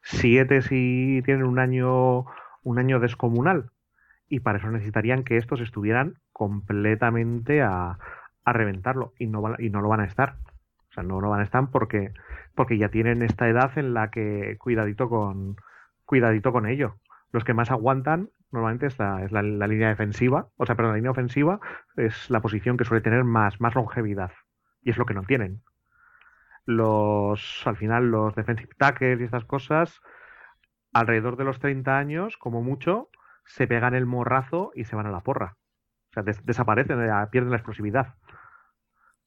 Siete si tienen un año, un año descomunal. Y para eso necesitarían que estos estuvieran completamente a, a reventarlo. Y no, y no lo van a estar. Sea, no lo van a estar porque porque ya tienen esta edad en la que cuidadito con cuidadito con ello. Los que más aguantan normalmente es la, es la, línea defensiva, o sea, perdón, la línea ofensiva es la posición que suele tener más, más longevidad y es lo que no tienen. Los, al final, los defensive tackles y estas cosas, alrededor de los 30 años, como mucho, se pegan el morrazo y se van a la porra. O sea, desaparecen, pierden la explosividad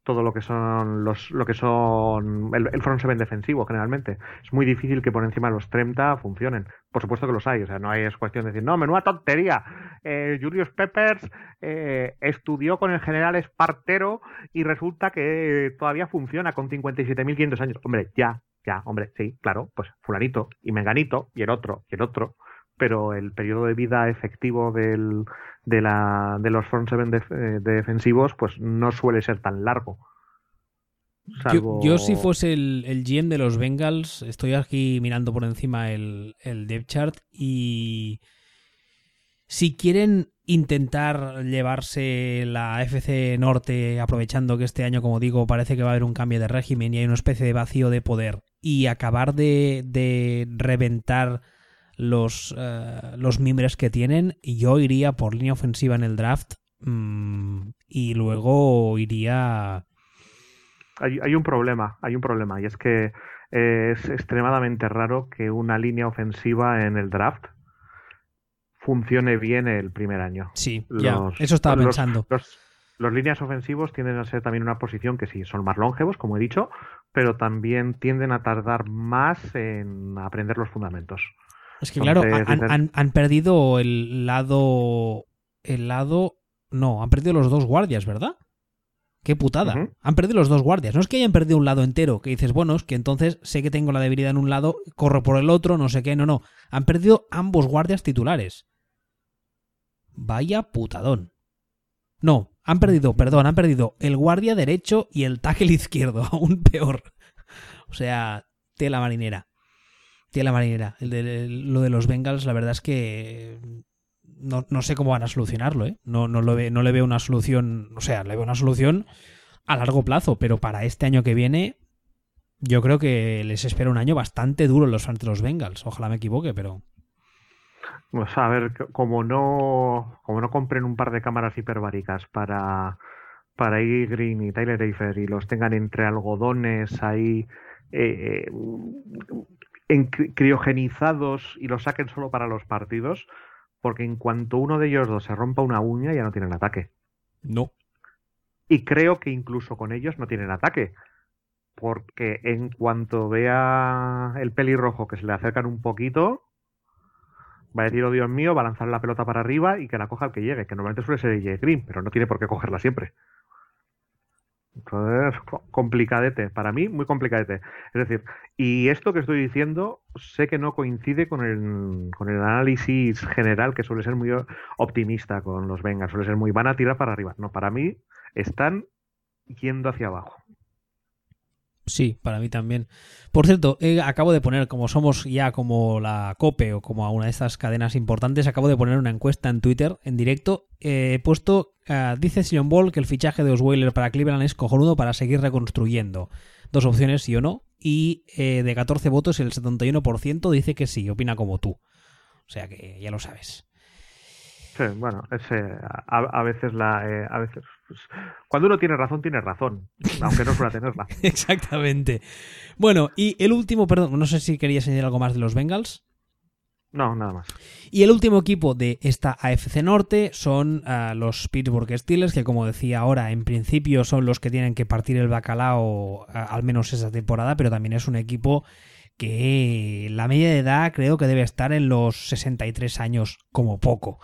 todo lo que son los lo que son el, front seven defensivo generalmente. Es muy difícil que por encima de los 30 funcionen. Por supuesto que los hay o sea no hay es cuestión de decir no menuda tontería eh, Julius Peppers eh, estudió con el general Espartero y resulta que todavía funciona con 57.500 años. Hombre ya ya hombre sí claro pues fulanito y menganito y el otro y el otro pero el periodo de vida efectivo del, de, la, de los front seven eh, defensivos pues no suele ser tan largo. Yo, si fuese el, el, GM de los Bengals, estoy aquí mirando por encima el, el depth chart y si quieren intentar llevarse la FC Norte, aprovechando que este año, como digo, parece que va a haber un cambio de régimen y hay una especie de vacío de poder, y acabar de, de reventar los, eh, los miembros que tienen, yo iría por línea ofensiva en el draft mm, y luego iría... Hay, hay, un problema, hay un problema, y es que es extremadamente raro que una línea ofensiva en el draft funcione bien el primer año. Sí, eso estaba pensando. Los, los, líneas ofensivos tienden a ser también una posición que sí, son más longevos, como he dicho, pero también tienden a tardar más en aprender los fundamentos. Es que claro, han, perdido el lado. El lado. No, han perdido los dos guardias, ¿verdad? Qué putada. Han perdido los dos guardias. No es que hayan perdido un lado entero, que dices, bueno, es que entonces sé que tengo la debilidad en un lado, corro por el otro, no sé qué, no, no. Han perdido ambos guardias titulares. Vaya putadón. No, han perdido, perdón, han perdido el guardia derecho y el tackle izquierdo, aún peor. O sea, tela marinera. Tela marinera. El de, lo de los Bengals, la verdad es que no, no sé cómo van a solucionarlo, ¿eh? No, no, lo ve, no le veo una solución, o sea, le veo una solución a largo plazo, pero para este año que viene, yo creo que les espera un año bastante duro los ante los Bengals. Ojalá me equivoque, pero. Pues a ver, como no, como no compren un par de cámaras hiperbáricas para, para E. Green y Tyler Eifer y los tengan entre algodones ahí eh, en, criogenizados y los saquen solo para los partidos, porque en cuanto uno de ellos dos se rompa una uña ya no tienen ataque. No. Y creo que incluso con ellos no tienen ataque. Porque en cuanto vea el pelirrojo que se le acercan un poquito, va a decir, oh Dios mío, va a lanzar la pelota para arriba y que la coja el que llegue, que normalmente suele ser el Green, pero no tiene por qué cogerla siempre. Complicadete. Para mí, muy complicadete. Es decir, y esto que estoy diciendo, sé que no coincide con el, con el análisis general, que suele ser muy optimista con los Vengas. Suele ser muy, van a tirar para arriba. No, para mí, están yendo hacia abajo. Sí, para mí también. Por cierto, acabo de poner, como somos ya como la COPE o como una de estas cadenas importantes, acabo de poner una encuesta en Twitter en directo. he puesto, uh, dice Sion Ball que el fichaje de Osweiler para Cleveland es cojonudo para seguir reconstruyendo. Dos opciones, sí o no. Y eh, de 14 votos, el 71% dice que sí, opina como tú. O sea que ya lo sabes. Sí, bueno, ese, a, veces la, eh, a veces pues, cuando uno tiene razón, tiene razón, aunque no suele tenerla. Exactamente. Bueno, y el último, perdón, no sé si quería señalar algo más de los Bengals. No, nada más. Y el último equipo de esta AFC Norte son ah, los Pittsburgh Steelers, que como decía ahora, en principio son los que tienen que partir el bacalao ah, al menos esa temporada, pero también es un equipo que la media de edad creo que debe estar en los 63 años como poco.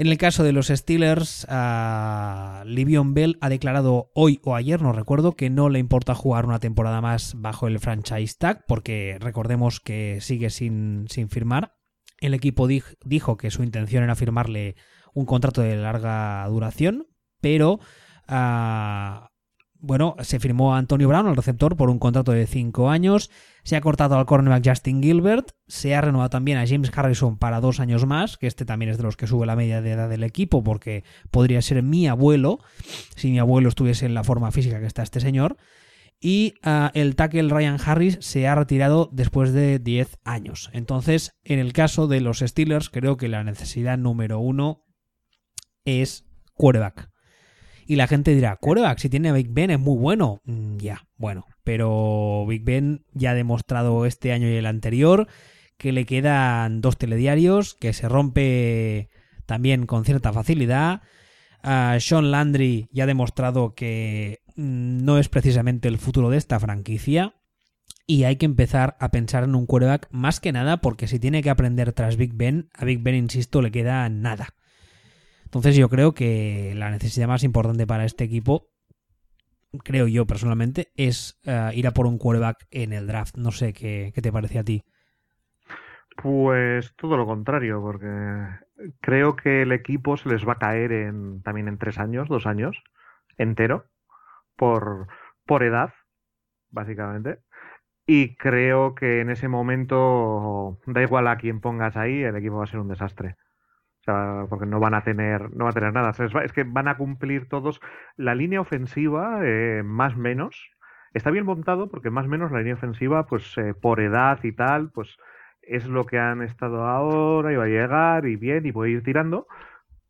En el caso de los Steelers, uh, Livion Bell ha declarado hoy o ayer, no recuerdo, que no le importa jugar una temporada más bajo el franchise tag, porque recordemos que sigue sin, sin firmar. El equipo dijo que su intención era firmarle un contrato de larga duración, pero uh, bueno, se firmó a Antonio Brown, el receptor, por un contrato de 5 años. Se ha cortado al cornerback Justin Gilbert. Se ha renovado también a James Harrison para dos años más, que este también es de los que sube la media de edad del equipo, porque podría ser mi abuelo, si mi abuelo estuviese en la forma física que está este señor. Y uh, el tackle Ryan Harris se ha retirado después de 10 años. Entonces, en el caso de los Steelers, creo que la necesidad número uno es quarterback y la gente dirá, quarterback, si tiene a Big Ben es muy bueno. Mm, ya, bueno, pero Big Ben ya ha demostrado este año y el anterior que le quedan dos telediarios, que se rompe también con cierta facilidad. Sean Landry ya ha demostrado que mm, no es precisamente el futuro de esta franquicia. Y hay que empezar a pensar en un quarterback más que nada porque si tiene que aprender tras Big Ben, a Big Ben, insisto, le queda nada. Entonces yo creo que la necesidad más importante para este equipo, creo yo personalmente, es eh, ir a por un quarterback en el draft. No sé qué, te parece a ti. Pues todo lo contrario, porque creo que el equipo se les va a caer en, también en tres años, dos años, entero, por, por edad, básicamente. Y creo que en ese momento, da igual a quién pongas ahí, el equipo va a ser un desastre porque no van a tener, no va a tener nada. es que van a cumplir todos la línea ofensiva, eh, más menos. Está bien montado porque más menos la línea ofensiva, pues eh, por edad y tal, pues es lo que han estado ahora y va a llegar y bien y puede ir tirando,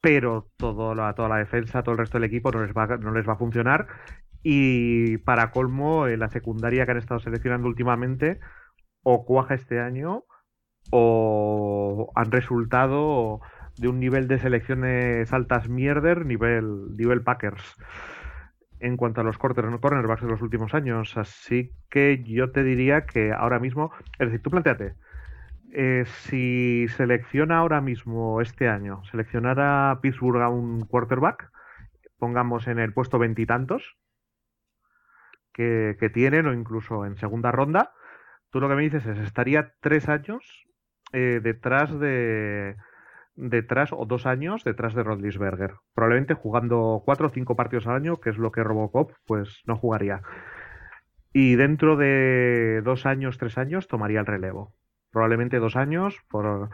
pero todo la, toda la defensa, todo el resto del equipo no les va, no les va a funcionar. Y para colmo, la secundaria que han estado seleccionando últimamente o cuaja este año o han resultado de un nivel de selecciones altas mierder, nivel, nivel Packers en cuanto a los cornerbacks de los últimos años. Así que yo te diría que ahora mismo, es decir, tú planteate, eh, si selecciona ahora mismo este año, seleccionara Pittsburgh a un quarterback, pongamos en el puesto veintitantos que, que tienen o incluso en segunda ronda, tú lo que me dices es, estaría tres años eh, detrás de detrás, o dos años detrás de Rodlisberger. Probablemente jugando cuatro o cinco partidos al año, que es lo que Robocop, pues no jugaría. Y dentro de dos años, tres años, tomaría el relevo. Probablemente dos años, por,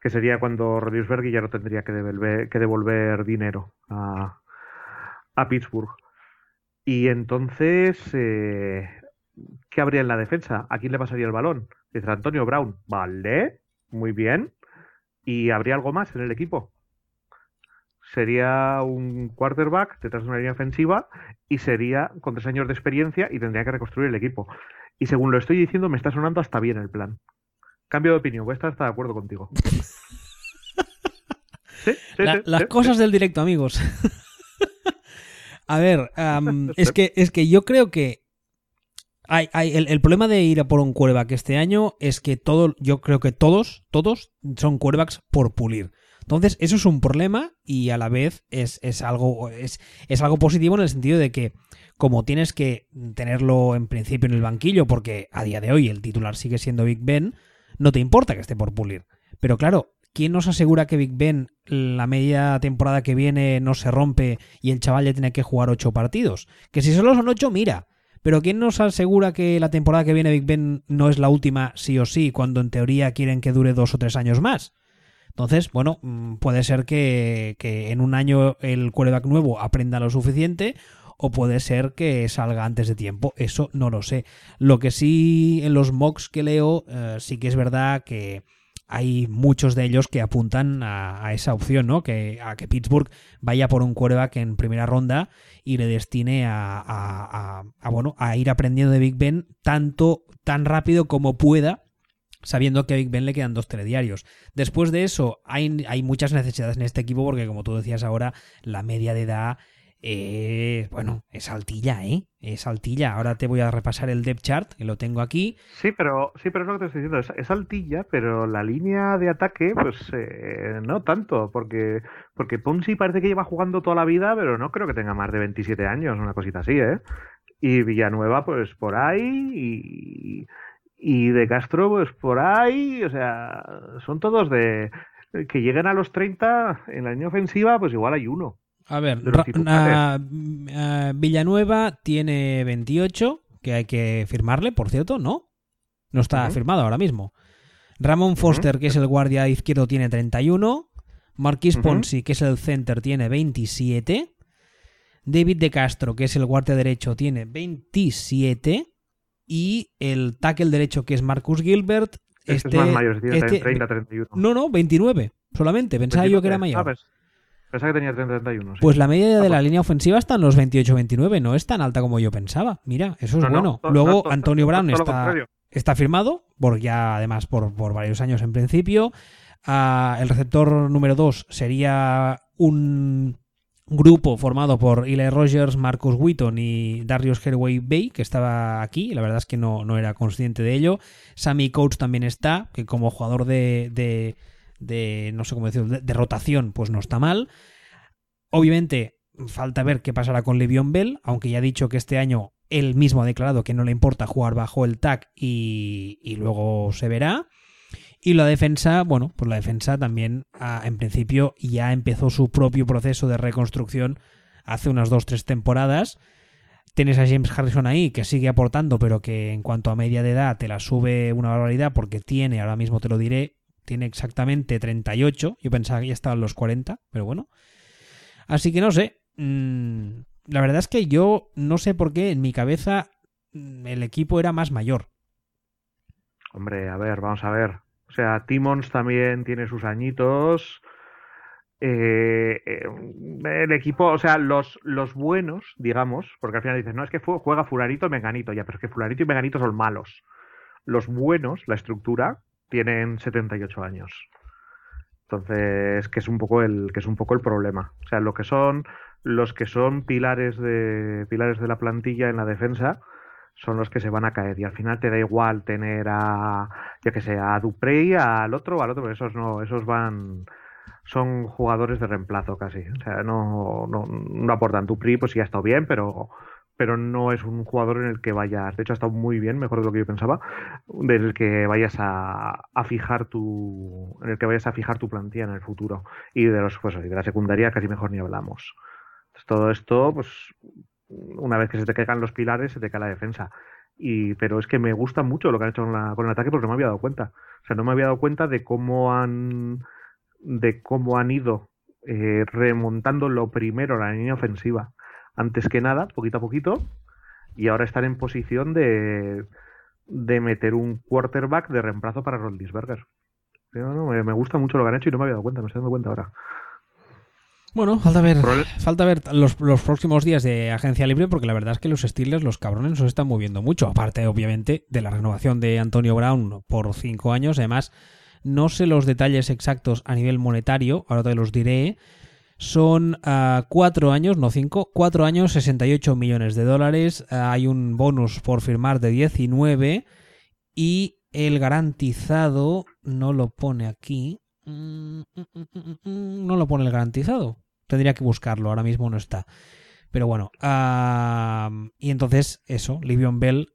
que sería cuando Rodlisberger ya no tendría que devolver, que devolver dinero a, a Pittsburgh. Y entonces, eh, ¿qué habría en la defensa? ¿A quién le pasaría el balón? Dice Antonio Brown. Vale, muy bien. ¿Y habría algo más en el equipo? Sería un quarterback detrás de una línea ofensiva y sería con tres años de experiencia y tendría que reconstruir el equipo. Y según lo estoy diciendo, me está sonando hasta bien el plan. Cambio de opinión, voy a estar hasta de acuerdo contigo. ¿Sí? ¿Sí, las cosas del directo, amigos. a ver, es, que, es que yo creo que hay, el, problema de ir a por un quarterback este año es que todo, yo creo que todos, todos son quarterbacks por pulir. Entonces, eso es un problema y a la vez es, algo, es, es, algo positivo en el sentido de que, como tienes que tenerlo en principio en el banquillo, porque a día de hoy el titular sigue siendo Big Ben, no te importa que esté por pulir. Pero claro, ¿quién nos asegura que Big Ben la media temporada que viene no se rompe y el chaval ya tiene que jugar ocho partidos? Que si solo son ocho, mira. Pero ¿quién nos asegura que la temporada que viene Big Ben no es la última sí o sí, cuando en teoría quieren que dure dos o tres años más? Entonces, bueno, mm, puede ser que, en un año el quarterback nuevo aprenda lo suficiente o puede ser que salga antes de tiempo. Eso no lo sé. Lo que sí en los mocks que leo, eh, sí que es verdad que hay muchos de ellos que apuntan a, esa opción, ¿no? Que, a que Pittsburgh vaya por un quarterback en primera ronda y le destine a, bueno, a ir aprendiendo de Big Ben tanto, tan rápido como pueda sabiendo que a Big Ben le quedan dos telediarios. Después de eso, hay, hay, muchas necesidades en este equipo porque, como tú decías ahora, la media de edad eh, bueno, es altilla, ¿eh? Es altilla. Ahora te voy a repasar el depth chart, que lo tengo aquí. Sí, pero sí, pero es lo que te estoy diciendo. Es, altilla, pero la línea de ataque, pues eh, no tanto, porque porque Ponzi parece que lleva jugando toda la vida, pero no creo que tenga más de 27 años, una cosita así, ¿eh? Y Villanueva, pues por ahí, y, y de Castro, pues por ahí, o sea, son todos de que lleguen a los 30 en la línea ofensiva, pues igual hay uno. A ver, Villanueva tiene 28, que hay que firmarle, por cierto, ¿no? No está firmado ahora mismo. Ramón Foster, que es el guardia izquierdo, tiene 31. Marquis Ponzi, que es el center, tiene 27. David de Castro, que es el guardia derecho, tiene 27. Y el tackle derecho, que es Marcus Gilbert. Este, es más mayor, tiene 30, 31. No, no, 29 solamente. Pensaba yo que era mayor. Ah, Pensaba que tenía 30-31. Pues la media de la línea ofensiva está en los 28-29, no es tan alta como yo pensaba. Mira, eso es bueno. Luego Antonio Brown está, está firmado, por ya además por, varios años en principio. Ah, el receptor número 2 sería un grupo formado por Eli Rogers, Marcus Wheaton y Darius Herway Bay, que estaba aquí, la verdad es que no, no era consciente de ello. Sammy Coates también está, que como jugador de de, no sé cómo decirlo, de, rotación, pues no está mal. Obviamente, falta ver qué pasará con Le'Veon Bell, aunque ya ha dicho que este año él mismo ha declarado que no le importa jugar bajo el tag y, y luego se verá. Y la defensa, bueno, pues la defensa también ah, en principio ya empezó su propio proceso de reconstrucción hace unas dos, tres temporadas. Tienes a James Harrison ahí que sigue aportando, pero que en cuanto a media de edad te la sube una barbaridad porque tiene, ahora mismo te lo diré, tiene exactamente 38. Yo pensaba que ya estaban los 40, pero bueno. Así que no sé. Mm, la verdad es que yo no sé por qué en mi cabeza mm, el equipo era más mayor. Hombre, a ver, vamos a ver. O sea, Timons también tiene sus añitos. Eh, eh, el equipo, o sea, los, los buenos, digamos, porque al final dices, no, es que juega Fularito y Menganito, ya, pero es que Fularito y Menganito son malos. Los buenos, la estructura, tienen 78 años. Entonces, que es un poco el que es un poco el problema. O sea, lo que son los que son pilares de pilares de la plantilla en la defensa son los que se van a caer y al final te da igual tener a ya que sea a Duprey, al otro, al otro, pero esos no, esos van son jugadores de reemplazo casi. O sea, no, no, no aportan Duprey, pues sí ha estado bien, pero pero no es un jugador en el que vayas, de hecho ha estado muy bien, mejor de lo que yo pensaba, del que vayas a, fijar tu, en el que vayas a fijar tu plantilla en el futuro. Y de los, pues, de la secundaria casi mejor ni hablamos. todo esto, pues, una vez que se te caigan los pilares, se te cae la defensa. Y, pero es que me gusta mucho lo que han hecho con, el ataque porque no me había dado cuenta. O sea, no me había dado cuenta de cómo han, de cómo han ido eh, remontando lo primero la línea ofensiva antes que nada, poquito a poquito, y ahora están en posición de, de meter un quarterback de reemplazo para Roldisberger. me, gusta mucho lo que han hecho y no me había dado cuenta, me estoy dando cuenta ahora. Bueno, falta ver, falta ver los, los, próximos días de agencia libre porque la verdad es que los Steelers, los cabrones, nos están moviendo mucho. Aparte, obviamente, de la renovación de Antonio Brown por cinco años. Además, no sé los detalles exactos a nivel monetario, ahora te los diré, son uh, cuatro años, no cinco, cuatro años, 68 millones de dólares. Uh, hay un bonus por firmar de 19 y el garantizado no lo pone aquí. Mm, mm, mm, no lo pone el garantizado. Tendría que buscarlo, ahora mismo no está. Pero bueno, uh, y entonces eso, Livion Bell,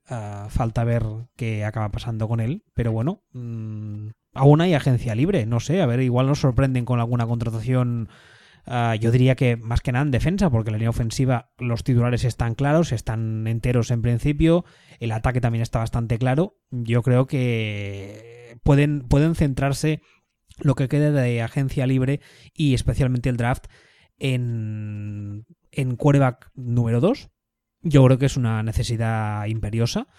falta ver qué acaba pasando con él. Pero bueno, aún hay agencia libre, no sé, a ver, igual nos sorprenden con alguna contratación Ah, yo diría que más que nada en defensa, porque la línea ofensiva, los titulares están claros, están enteros en principio, el ataque también está bastante claro. Yo creo que pueden, pueden centrarse lo que quede de agencia libre y especialmente el draft en, en quarterback número 2. Yo creo que es una necesidad imperiosa.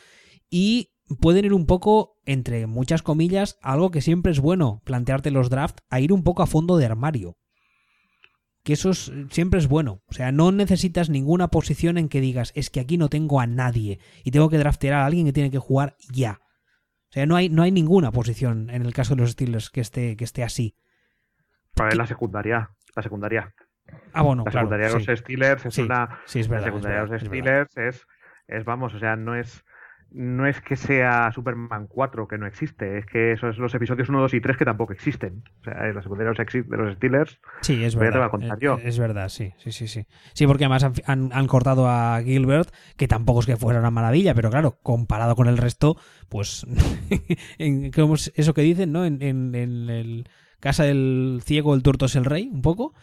Y pueden ir un poco, entre muchas comillas, algo que siempre es bueno, plantearte los drafts, a ir un poco a fondo de armario que eso siempre es bueno. O sea, no necesitas ninguna posición en que digas, es que aquí no tengo a nadie y tengo que draftear a alguien que tiene que jugar ya. O sea, no hay, no hay ninguna posición en el caso de los Steelers que esté, que esté así. Para la secundaria. La secundaria. Ah, bueno, la secundaria de los Steelers es una. Sí, es verdad, la secundaria de los Steelers es, es, vamos, o sea, no es no es que sea Superman 4 que no existe, es que esos los episodios 1, 2 y 3 que tampoco existen. O sea, la secundaria de los Steelers. Sí, es verdad. Eh, es, verdad, sí, sí, sí, sí. Sí, porque además han, cortado a Gilbert, que tampoco es que fuera una maravilla, pero claro, comparado con el resto, pues. en, eso que dicen, ¿no? En, en, en el Casa del Ciego, el tuerto es el rey, un poco.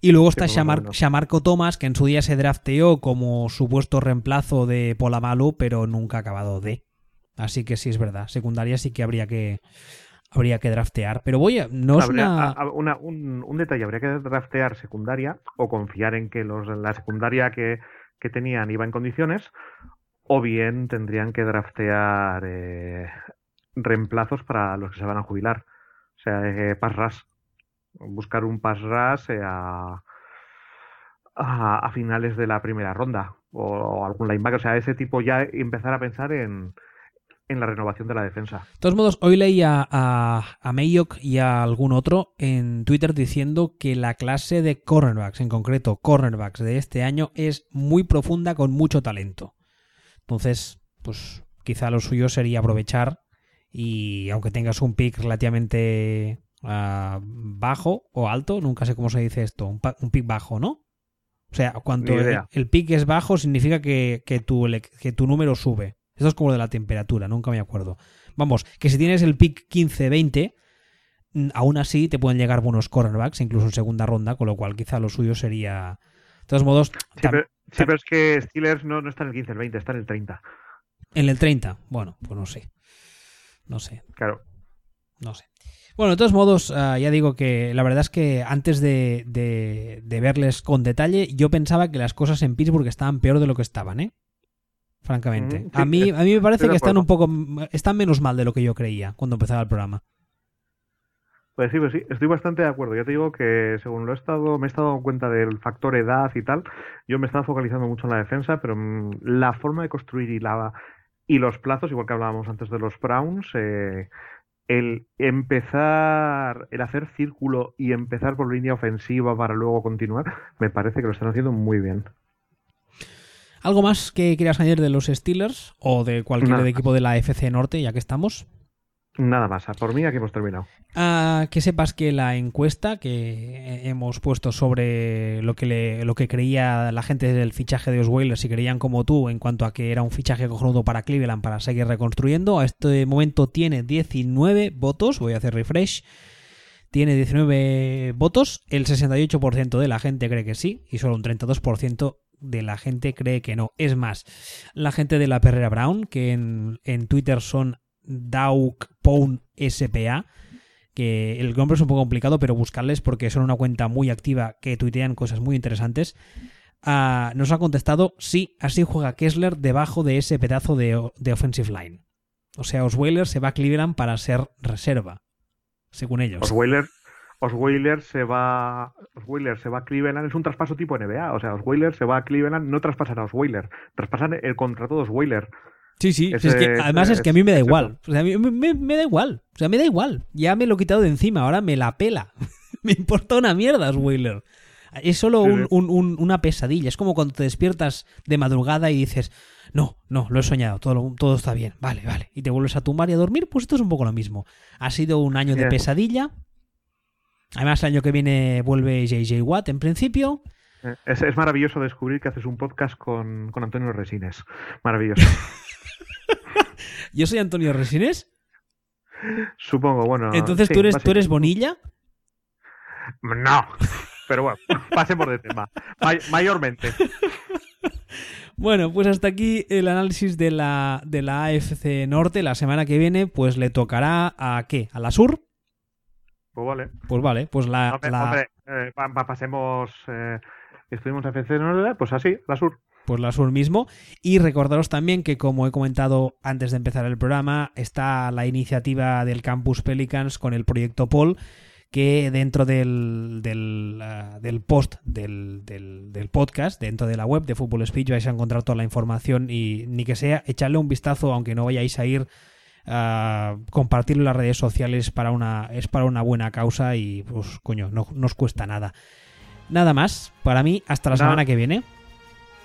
Y luego está Shamarco Thomas, que en su día se drafteó como supuesto reemplazo de Polamalu, pero nunca ha acabado de. Así que sí es verdad. Secundaria sí que habría que habría que draftear. Pero voy a. No es una... un, detalle: habría que draftear secundaria o confiar en que los, la secundaria que, tenían iba en condiciones, o bien tendrían que draftear eh, reemplazos para los que se van a jubilar. O sea, eh, buscar un pass rush eh, a, a, finales de la primera ronda o, algún linebacker. O sea, ese tipo ya empezar a pensar en, en la renovación de la defensa. De todos modos, hoy leí a, a, Mayock y a algún otro en Twitter diciendo que la clase de cornerbacks, en concreto cornerbacks de este año, es muy profunda con mucho talento. Entonces, pues quizá lo suyo sería aprovechar y aunque tengas un pick relativamente Ah, bajo o alto, nunca sé cómo se dice esto, un, pic bajo, ¿no? O sea, cuando el, pic es bajo significa que, que, tu, que tu número sube. Esto es como de la temperatura, nunca me acuerdo. Vamos, que si tienes el pick 15-20, mm, aún así te pueden llegar buenos cornerbacks, incluso en segunda ronda, con lo cual quizá lo suyo sería... De todos modos... Sí, pero, es que Steelers no, no está en el 15, el 20, está en el 30. En el 30, bueno, pues no sé. No sé. Claro. No sé. Bueno, de todos modos, ah, ya digo que la verdad es que antes de, verles con detalle, yo pensaba que las cosas en Pittsburgh estaban peor de lo que estaban, ¿eh? Francamente. Mm, a, mí, a mí me parece que están un poco. están menos mal de lo que yo creía cuando empezaba el programa. Pues sí, pues sí, estoy bastante de acuerdo. Ya te digo que según lo he estado, me he estado dando cuenta del factor edad y tal, yo me estaba focalizando mucho en la defensa, pero mm, la forma de construir y la y los plazos, igual que hablábamos antes de los Browns, eh, el empezar, el hacer círculo y empezar por línea ofensiva para luego continuar, me parece que lo están haciendo muy bien. ¿Algo más que quieras añadir de los Steelers o de cualquier equipo de la FC Norte, ya que estamos? Nada más, por mí aquí hemos terminado. Ah, que sepas que la encuesta que hemos puesto sobre lo que, lo que creía la gente del fichaje de Osweiler, si creían como tú en cuanto a que era un fichaje cojonudo para Cleveland para seguir reconstruyendo, a este momento tiene 19 votos, voy a hacer refresh, tiene 19 votos, el 68% de la gente cree que sí y solo un 32% de la gente cree que no. Es más, la gente de la Perrera Brown, que en, en Twitter son Pound SPA, que el nombre es un poco complicado, pero buscarles porque son una cuenta muy activa que tuitean cosas muy interesantes. Ah, nos ha contestado, sí, así juega Kessler debajo de ese pedazo de, offensive line. O sea, Osweiler se va a Cleveland para ser reserva, según ellos. Osweiler, Osweiler se va Osweiler se va a Cleveland, es un traspaso tipo NBA, o sea, Osweiler se va a Cleveland, no traspasan a Osweiler, traspasan el contrato de Osweiler. Sí, sí, es que, además es, que a mí me da igual. O sea, a mí me, da igual. O sea, me da igual. Ya me lo he quitado de encima, ahora me la pela. me importa una mierda, Whaler. Es solo una pesadilla. Es como cuando te despiertas de madrugada y dices, no, no, lo he soñado, todo, todo está bien, vale, vale. Y te vuelves a tumbar y a dormir, pues esto es un poco lo mismo. Ha sido un año de pesadilla. Además, el año que viene vuelve JJ Watt en principio. Eh, es, es maravilloso descubrir que haces un podcast con, con Antonio Resines. Maravilloso. ¿Yo soy Antonio Resines? Supongo, bueno. Entonces, ¿tú, eres, ¿tú eres Bonilla? No, pero bueno, pasemos de tema. mayormente. Bueno, pues hasta aquí el análisis de la, de la AFC Norte. La semana que viene, pues le tocará a qué? ¿A la Sur? Pues vale. Pues vale, pues la. Hombre, eh, pasemos. Eh, estuvimos en AFC Norte, pues así, la Sur pues la Sur mismo. Y recordaros también que, como he comentado antes de empezar el programa, está la iniciativa del Campus Pelicans con el proyecto Paul que dentro del, del, ah, post del, del, podcast, dentro de la web de Fútbol Speech, vais a encontrar toda la información y ni que sea, echarle un vistazo, aunque no vayáis a ir a compartirlo en las redes sociales para una, es para una buena causa y pues coño, no, os cuesta nada. Nada más, para mí, hasta la semana que viene.